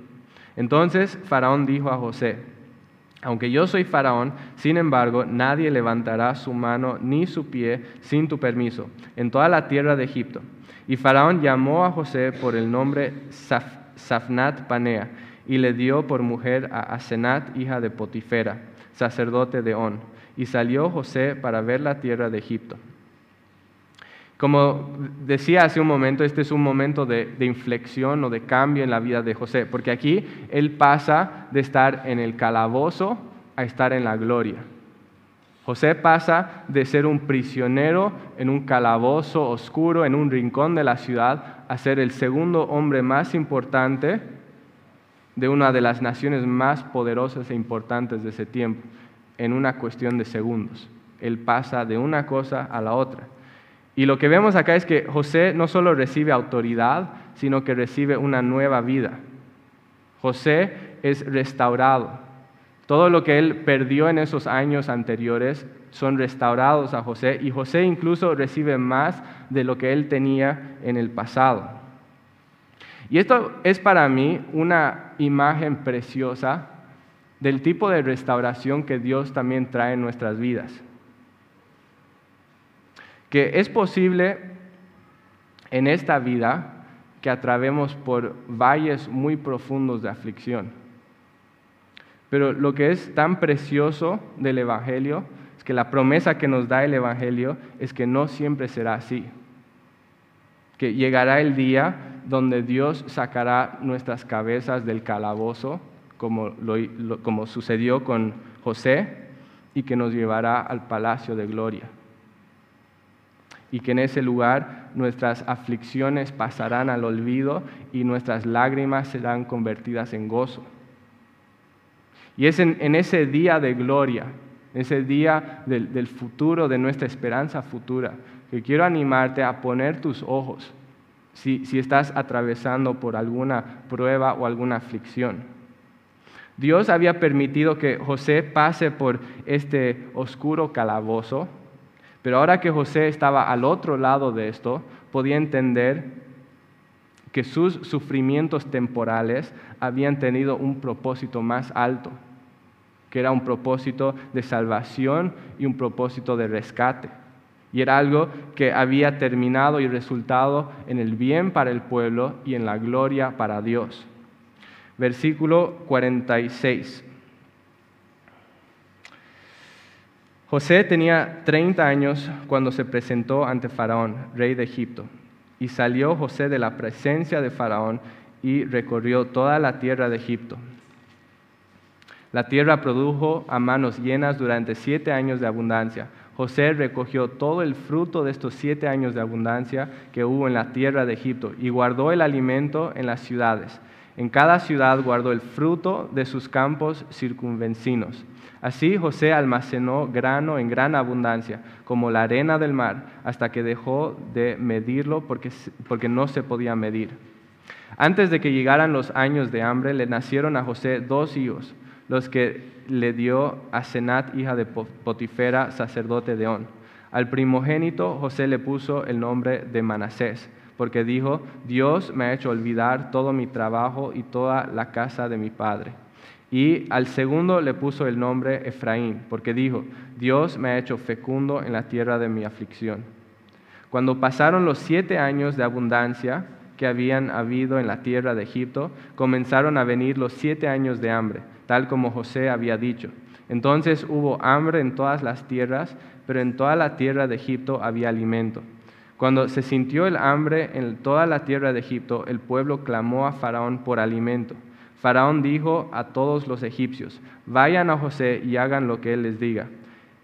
Entonces Faraón dijo a José, aunque yo soy Faraón, sin embargo, nadie levantará su mano ni su pie sin tu permiso en toda la tierra de Egipto. Y Faraón llamó a José por el nombre Safnat Panea y le dio por mujer a Asenat, hija de Potifera, sacerdote de On. Y salió José para ver la tierra de Egipto. Como decía hace un momento, este es un momento de, de, inflexión o de cambio en la vida de José, porque aquí él pasa de estar en el calabozo a estar en la gloria. José pasa de ser un prisionero en un calabozo oscuro, en un rincón de la ciudad, a ser el segundo hombre más importante de una de las naciones más poderosas e importantes de ese tiempo en una cuestión de segundos. Él pasa de una cosa a la otra. Y lo que vemos acá es que José no solo recibe autoridad, sino que recibe una nueva vida. José es restaurado. Todo lo que él perdió en esos años anteriores son restaurados a José y José incluso recibe más de lo que él tenía en el pasado. Y esto es para mí una imagen preciosa del tipo de restauración que Dios también trae en nuestras vidas. Que es posible en esta vida que atravemos por valles muy profundos de aflicción. Pero lo que es tan precioso del Evangelio es que la promesa que nos da el Evangelio es que no siempre será así. Que llegará el día donde Dios sacará nuestras cabezas del calabozo, como, lo, como sucedió con José, y que nos llevará al palacio de gloria. Y que en ese lugar nuestras aflicciones pasarán al olvido y nuestras lágrimas serán convertidas en gozo. Y es en, ese día de gloria, ese día del futuro, de nuestra esperanza futura, que quiero animarte a poner tus ojos si, estás atravesando por alguna prueba o alguna aflicción. Dios había permitido que José pase por este oscuro calabozo, pero ahora que José estaba al otro lado de esto, podía entender que sus sufrimientos temporales habían tenido un propósito más alto, que era un propósito de salvación y un propósito de rescate. Y era algo que había terminado y resultado en el bien para el pueblo y en la gloria para Dios. Versículo 46. José tenía 30 años cuando se presentó ante Faraón, rey de Egipto. Y salió José de la presencia de Faraón y recorrió toda la tierra de Egipto. La tierra produjo a manos llenas durante siete años de abundancia José recogió todo el fruto de estos siete años de abundancia que hubo en la tierra de Egipto y guardó el alimento en las ciudades. En cada ciudad guardó el fruto de sus campos circunvencinos. Así José almacenó grano en gran abundancia, como la arena del mar, hasta que dejó de medirlo porque, porque no se podía medir. Antes de que llegaran los años de hambre, le nacieron a José dos hijos, los que le dio a Senat, hija de Potifera, sacerdote de On. Al primogénito José le puso el nombre de Manasés, porque dijo, Dios me ha hecho olvidar todo mi trabajo y toda la casa de mi padre. Y al segundo le puso el nombre Efraín, porque dijo, Dios me ha hecho fecundo en la tierra de mi aflicción. Cuando pasaron los siete años de abundancia que habían habido en la tierra de Egipto, comenzaron a venir los siete años de hambre tal como José había dicho. Entonces hubo hambre en todas las tierras, pero en toda la tierra de Egipto había alimento. Cuando se sintió el hambre en toda la tierra de Egipto, el pueblo clamó a Faraón por alimento. Faraón dijo a todos los egipcios, vayan a José y hagan lo que él les diga.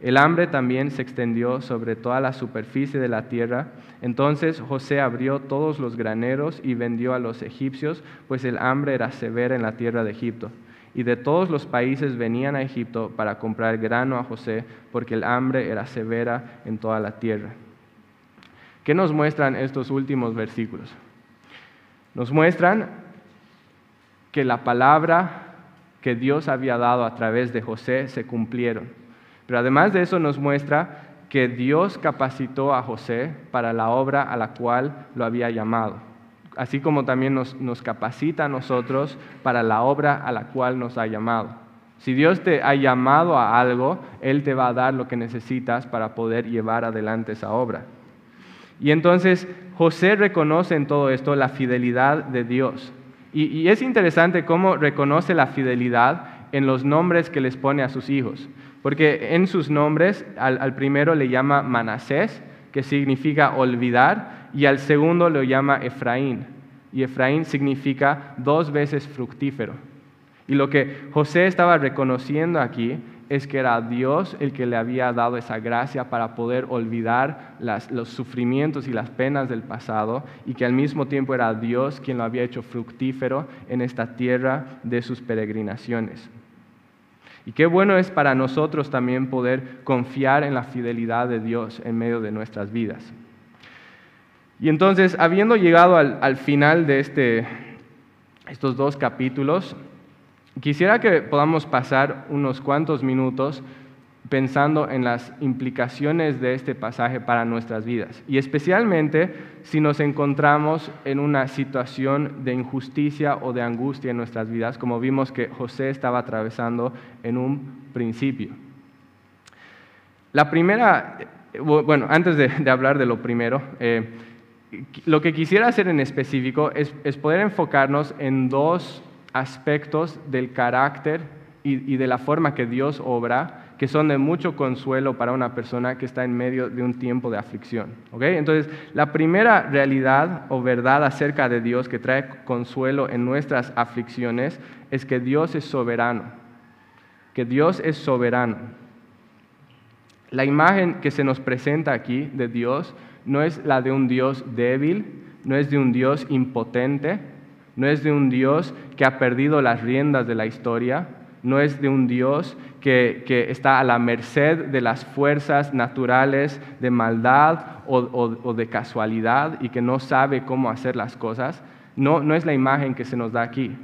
El hambre también se extendió sobre toda la superficie de la tierra. Entonces José abrió todos los graneros y vendió a los egipcios, pues el hambre era severa en la tierra de Egipto y de todos los países venían a Egipto para comprar grano a José, porque el hambre era severa en toda la tierra. ¿Qué nos muestran estos últimos versículos? Nos muestran que la palabra que Dios había dado a través de José se cumplieron. Pero además de eso nos muestra que Dios capacitó a José para la obra a la cual lo había llamado así como también nos, capacita a nosotros para la obra a la cual nos ha llamado. Si Dios te ha llamado a algo, Él te va a dar lo que necesitas para poder llevar adelante esa obra. Y entonces José reconoce en todo esto la fidelidad de Dios. Y, es interesante cómo reconoce la fidelidad en los nombres que les pone a sus hijos. Porque en sus nombres, al, al primero le llama Manasés, que significa olvidar, y al segundo lo llama Efraín. Y Efraín significa dos veces fructífero. Y lo que José estaba reconociendo aquí es que era Dios el que le había dado esa gracia para poder olvidar los sufrimientos y las penas del pasado y que al mismo tiempo era Dios quien lo había hecho fructífero en esta tierra de sus peregrinaciones. Y qué bueno es para nosotros también poder confiar en la fidelidad de Dios en medio de nuestras vidas. Y entonces, habiendo llegado al, final de este, estos dos capítulos, quisiera que podamos pasar unos cuantos minutos pensando en las implicaciones de este pasaje para nuestras vidas. Y especialmente si nos encontramos en una situación de injusticia o de angustia en nuestras vidas, como vimos que José estaba atravesando en un principio. La primera, eh, bueno, antes de, hablar de lo primero, eh, lo que quisiera hacer en específico es, poder enfocarnos en dos aspectos del carácter y, de la forma que Dios obra, que son de mucho consuelo para una persona que está en medio de un tiempo de aflicción. Entonces, la primera realidad o verdad acerca de Dios que trae consuelo en nuestras aflicciones es que Dios es soberano, que Dios es soberano. La imagen que se nos presenta aquí de Dios no es la de un Dios débil, no es de un Dios impotente, no es de un Dios que ha perdido las riendas de la historia, no es de un Dios que, está a la merced de las fuerzas naturales de maldad o, de casualidad y que no sabe cómo hacer las cosas. No, no es la imagen que se nos da aquí.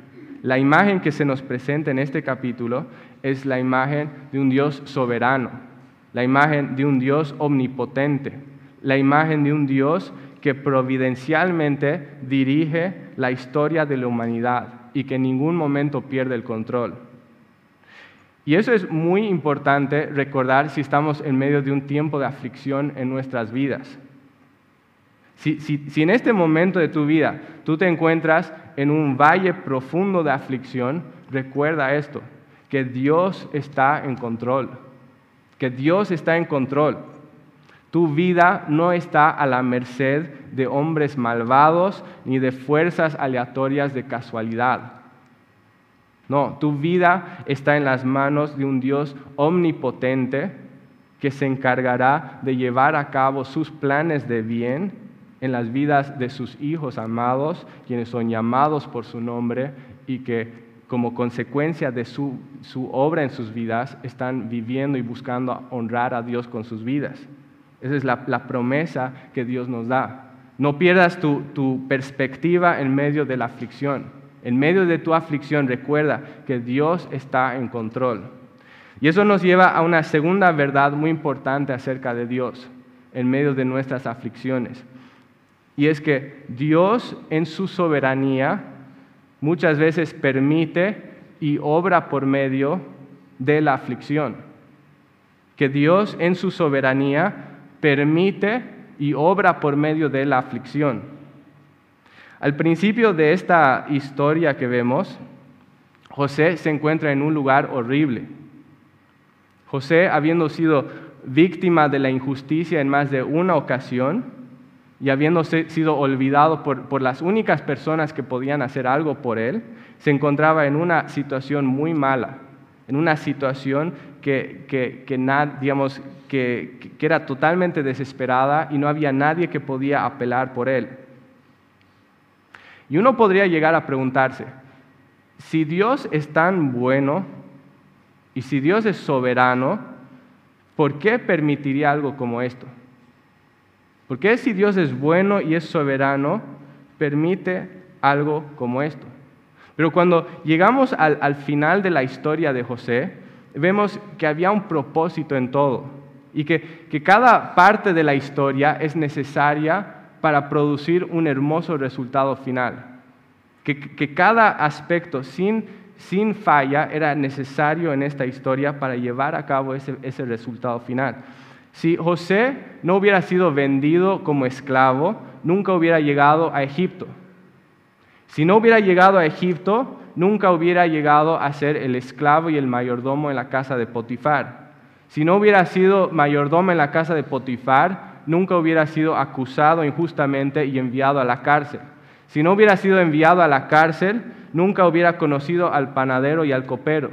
La imagen que se nos presenta en este capítulo es la imagen de un Dios soberano, la imagen de un Dios omnipotente, la imagen de un Dios que providencialmente dirige la historia de la humanidad y que en ningún momento pierde el control. Y eso es muy importante recordar si estamos en medio de un tiempo de aflicción en nuestras vidas. Si, si, en este momento de tu vida tú te encuentras en un valle profundo de aflicción, recuerda esto, que Dios está en control, que Dios está en control. Tu vida no está a la merced de hombres malvados ni de fuerzas aleatorias de casualidad. No, tu vida está en las manos de un Dios omnipotente que se encargará de llevar a cabo sus planes de bien en las vidas de sus hijos amados, quienes son llamados por su nombre y que como consecuencia de su, obra en sus vidas están viviendo y buscando honrar a Dios con sus vidas. Esa es la, promesa que Dios nos da. No pierdas tu, tu perspectiva en medio de la aflicción. En medio de tu aflicción recuerda que Dios está en control. Y eso nos lleva a una segunda verdad muy importante acerca de Dios en medio de nuestras aflicciones. Y es que Dios en su soberanía muchas veces permite y obra por medio de la aflicción. Que Dios en su soberanía permite y obra por medio de la aflicción. Al principio de esta historia que vemos, José se encuentra en un lugar horrible. José, habiendo sido víctima de la injusticia en más de una ocasión, y habiendo sido olvidado por, las únicas personas que podían hacer algo por él, se encontraba en una situación muy mala, en una situación que, digamos, que, que era totalmente desesperada y no había nadie que podía apelar por él. Y uno podría llegar a preguntarse, si Dios es tan bueno y si Dios es soberano, ¿por qué permitiría algo como esto? Porque si Dios es bueno y es soberano, permite algo como esto. Pero cuando llegamos al, final de la historia de José, vemos que había un propósito en todo y que, cada parte de la historia es necesaria para producir un hermoso resultado final. Que, cada aspecto sin, falla era necesario en esta historia para llevar a cabo ese resultado final. Si José no hubiera sido vendido como esclavo, nunca hubiera llegado a Egipto. Si no hubiera llegado a Egipto, nunca hubiera llegado a ser el esclavo y el mayordomo en la casa de Potifar. Si no hubiera sido mayordomo en la casa de Potifar, nunca hubiera sido acusado injustamente y enviado a la cárcel. Si no hubiera sido enviado a la cárcel, nunca hubiera conocido al panadero y al copero.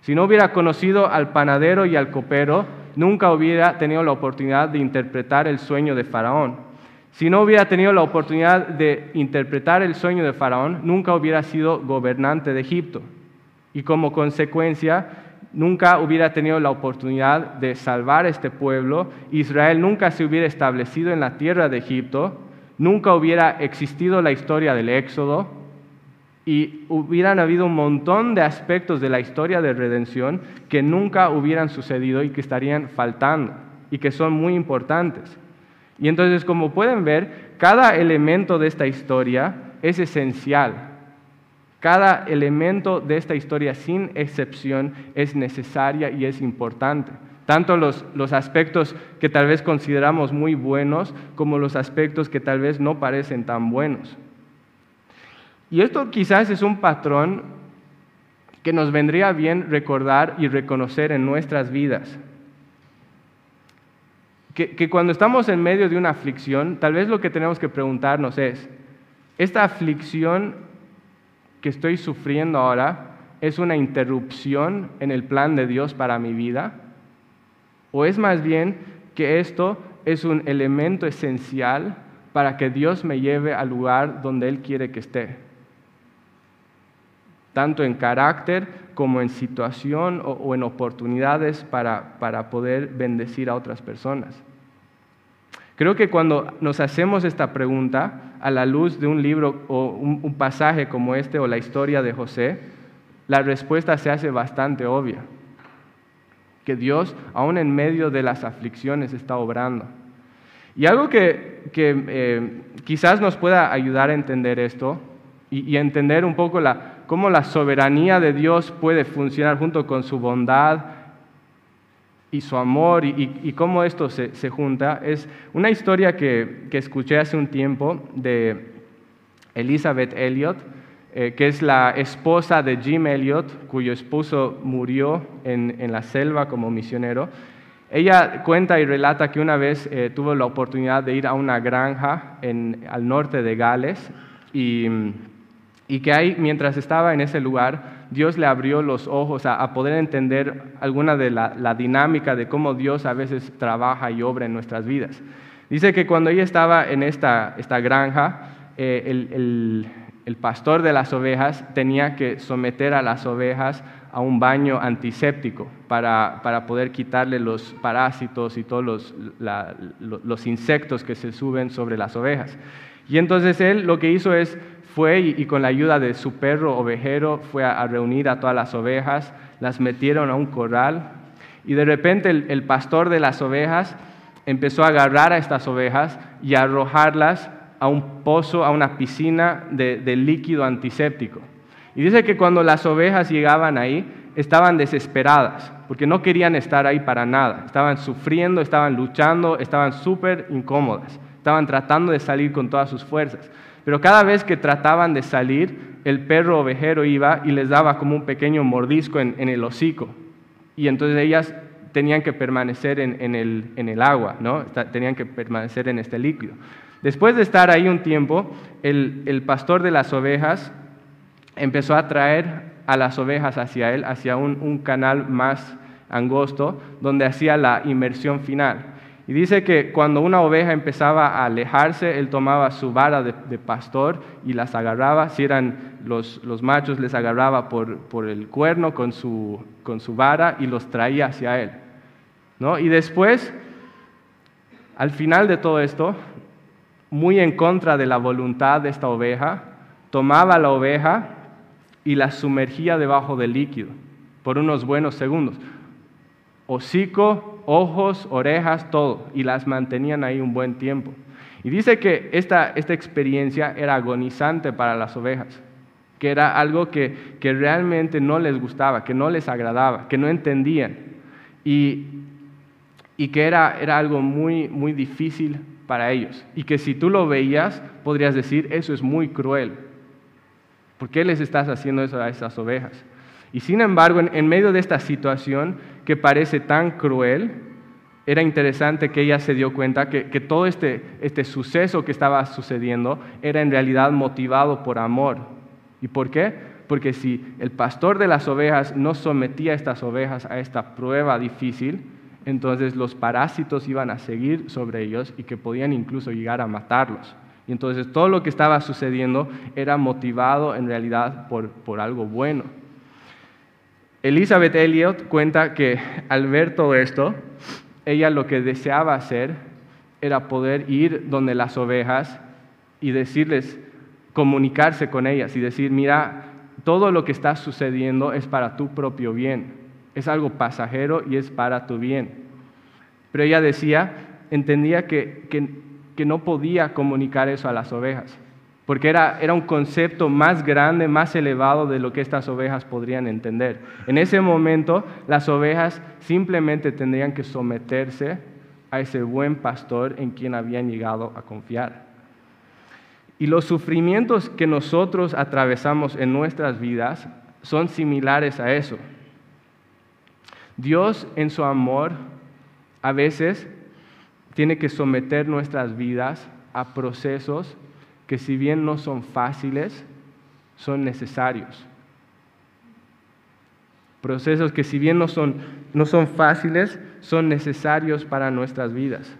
Si no hubiera conocido al panadero y al copero, nunca hubiera tenido la oportunidad de interpretar el sueño de Faraón. Si no hubiera tenido la oportunidad de interpretar el sueño de Faraón, nunca hubiera sido gobernante de Egipto. Y como consecuencia, nunca hubiera tenido la oportunidad de salvar este pueblo. Israel nunca se hubiera establecido en la tierra de Egipto. Nunca hubiera existido la historia del Éxodo y hubieran habido un montón de aspectos de la historia de redención que nunca hubieran sucedido y que estarían faltando y que son muy importantes. Y entonces, como pueden ver, cada elemento de esta historia es esencial. Cada elemento de esta historia, sin excepción, es necesaria y es importante. Tanto los, los aspectos que tal vez consideramos muy buenos como los aspectos que tal vez no parecen tan buenos. Y esto quizás es un patrón que nos vendría bien recordar y reconocer en nuestras vidas. Que, cuando estamos en medio de una aflicción, tal vez lo que tenemos que preguntarnos es, ¿esta aflicción que estoy sufriendo ahora es una interrupción en el plan de Dios para mi vida? ¿O es más bien que esto es un elemento esencial para que Dios me lleve al lugar donde Él quiere que esté? tanto en carácter como en situación o, en oportunidades para, para, poder bendecir a otras personas. Creo que cuando nos hacemos esta pregunta a la luz de un libro o un, pasaje como este o la historia de José, la respuesta se hace bastante obvia. Que Dios, aún en medio de las aflicciones, está obrando. Y algo que, eh, quizás nos pueda ayudar a entender esto y, entender un poco cómo la soberanía de Dios puede funcionar junto con su bondad y su amor y, cómo esto se, junta. Es una historia que, escuché hace un tiempo de Elizabeth Elliot, eh, que es la esposa de Jim Elliot, cuyo esposo murió en, la selva como misionero. Ella cuenta y relata que una vez eh, tuvo la oportunidad de ir a una granja al norte de Gales y y que ahí, mientras estaba en ese lugar, Dios le abrió los ojos a, poder entender alguna de la, dinámica de cómo Dios a veces trabaja y obra en nuestras vidas. Dice que cuando ella estaba en esta, esta granja, eh, el, el pastor de las ovejas tenía que someter a las ovejas a un baño antiséptico para, para poder quitarle los parásitos y todos los, los, insectos que se suben sobre las ovejas. Y entonces él lo que hizo es, fue y, con la ayuda de su perro ovejero fue a, reunir a todas las ovejas, las metieron a un corral y de repente el, pastor de las ovejas empezó a agarrar a estas ovejas y a arrojarlas a un pozo, a una piscina de líquido antiséptico. Y dice que cuando las ovejas llegaban ahí, estaban desesperadas, porque no querían estar ahí para nada. Estaban sufriendo, estaban luchando, estaban súper incómodas. Estaban tratando de salir con todas sus fuerzas. Pero cada vez que trataban de salir, el perro ovejero iba y les daba como un pequeño mordisco en, el hocico. Y entonces ellas tenían que permanecer en, el, agua, ¿no? tenían que permanecer en este líquido. Después de estar ahí un tiempo, el pastor de las ovejas empezó a traer a las ovejas hacia él, hacia un, canal más angosto, donde hacía la inmersión final. Y dice que cuando una oveja empezaba a alejarse, él tomaba su vara de, pastor y las agarraba. Si eran los, machos, les agarraba por, el cuerno con su, con su, vara y los traía hacia él. ¿no? Y después, al final de todo esto, muy en contra de la voluntad de esta oveja, tomaba la oveja y las sumergía debajo del líquido por unos buenos segundos. Hocico, ojos, orejas, todo, y las mantenían ahí un buen tiempo. Y dice que esta, esta experiencia era agonizante para las ovejas, que era algo que, que realmente no les gustaba, que no les agradaba, que no entendían, y, y que era, era algo muy, muy difícil para ellos, y que si tú lo veías, podrías decir, eso es muy cruel, ¿Por qué les estás haciendo eso a esas ovejas? Y sin embargo, en, medio de esta situación que parece tan cruel, era interesante que ella se dio cuenta que, todo este, este suceso que estaba sucediendo era en realidad motivado por amor. ¿Y por qué? Porque si el pastor de las ovejas no sometía a estas ovejas a esta prueba difícil, entonces los parásitos iban a seguir sobre ellos y que podían incluso llegar a matarlos. Y entonces todo lo que estaba sucediendo era motivado en realidad por, algo bueno. Elizabeth Elliot cuenta que al ver todo esto, ella lo que deseaba hacer era poder ir donde las ovejas y decirles, comunicarse con ellas y decir, mira, todo lo que está sucediendo es para tu propio bien, es algo pasajero y es para tu bien. Pero ella decía, entendía que, que que no podía comunicar eso a las ovejas, porque era, era un concepto más grande, más elevado de lo que estas ovejas podrían entender. En ese momento, las ovejas simplemente tendrían que someterse a ese buen pastor en quien habían llegado a confiar. Y los sufrimientos que nosotros atravesamos en nuestras vidas son similares a eso. Dios en su amor a veces tiene que someter nuestras vidas a procesos que si bien no son fáciles, son necesarios. Procesos que si bien no son, no son fáciles, son necesarios para nuestras vidas.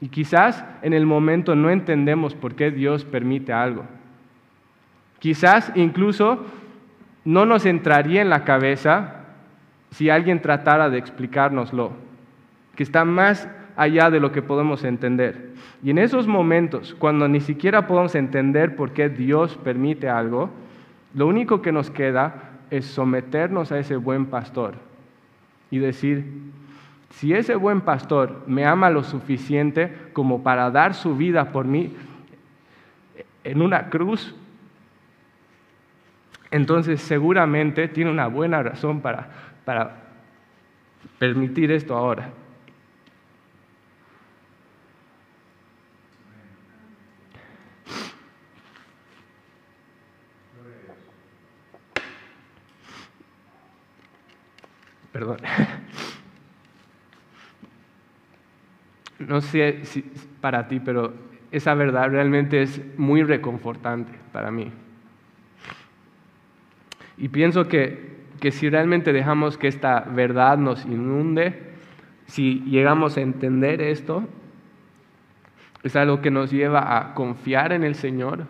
Y quizás en el momento no entendemos por qué Dios permite algo. Quizás incluso no nos entraría en la cabeza si alguien tratara de explicárnoslo, que está más allá de lo que podemos entender. Y en esos momentos, cuando ni siquiera podemos entender por qué Dios permite algo, lo único que nos queda es someternos a ese buen pastor y decir, si ese buen pastor me ama lo suficiente como para dar su vida por mí en una cruz, entonces seguramente tiene una buena razón para, para permitir esto ahora. Perdón. No sé si para ti, pero esa verdad realmente es muy reconfortante para mí. Y pienso que, que si realmente dejamos que esta verdad nos inunde, si llegamos a entender esto, es algo que nos lleva a confiar en el Señor,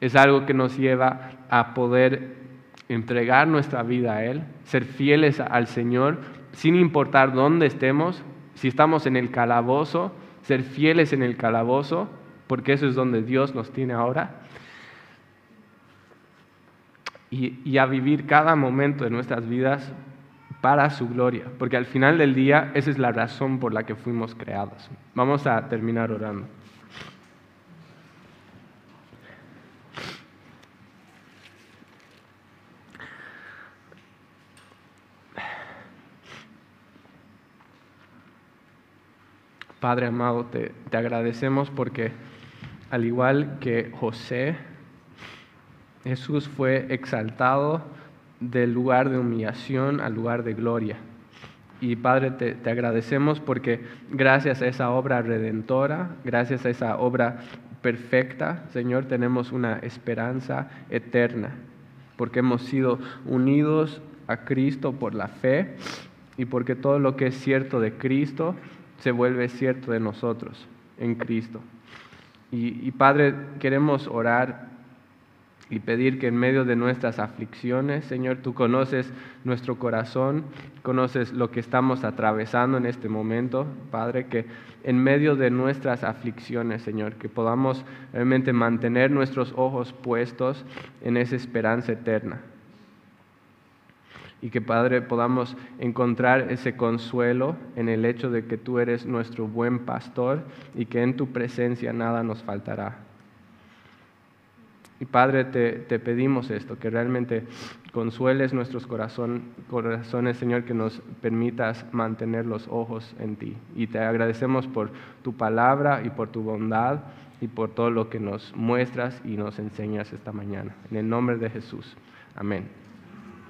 es algo que nos lleva a poder entregar nuestra vida a Él, ser fieles al Señor, sin importar dónde estemos, si estamos en el calabozo, ser fieles en el calabozo, porque eso es donde Dios nos tiene ahora, y, a vivir cada momento de nuestras vidas para su gloria, porque al final del día esa es la razón por la que fuimos creados. Vamos a terminar orando. Padre amado, te, te, agradecemos porque al igual que José, Jesús fue exaltado del lugar de humillación al lugar de gloria. Y Padre, te, te, agradecemos porque gracias a esa obra redentora, gracias a esa obra perfecta, Señor, tenemos una esperanza eterna, porque hemos sido unidos a Cristo por la fe y porque todo lo que es cierto de Cristo se vuelve cierto de nosotros en Cristo. Y, Padre, queremos orar y pedir que en medio de nuestras aflicciones, Señor, tú conoces nuestro corazón, conoces lo que estamos atravesando en este momento, Padre, que en medio de nuestras aflicciones, Señor, que podamos realmente mantener nuestros ojos puestos en esa esperanza eterna. Y que, Padre, podamos encontrar ese consuelo en el hecho de que tú eres nuestro buen pastor y que en tu presencia nada nos faltará. Y Padre, te, te, pedimos esto, que realmente consueles nuestros corazones, Señor, que nos permitas mantener los ojos en ti. Y te agradecemos por tu palabra y por tu bondad y por todo lo que nos muestras y nos enseñas esta mañana. En el nombre de Jesús. Amén.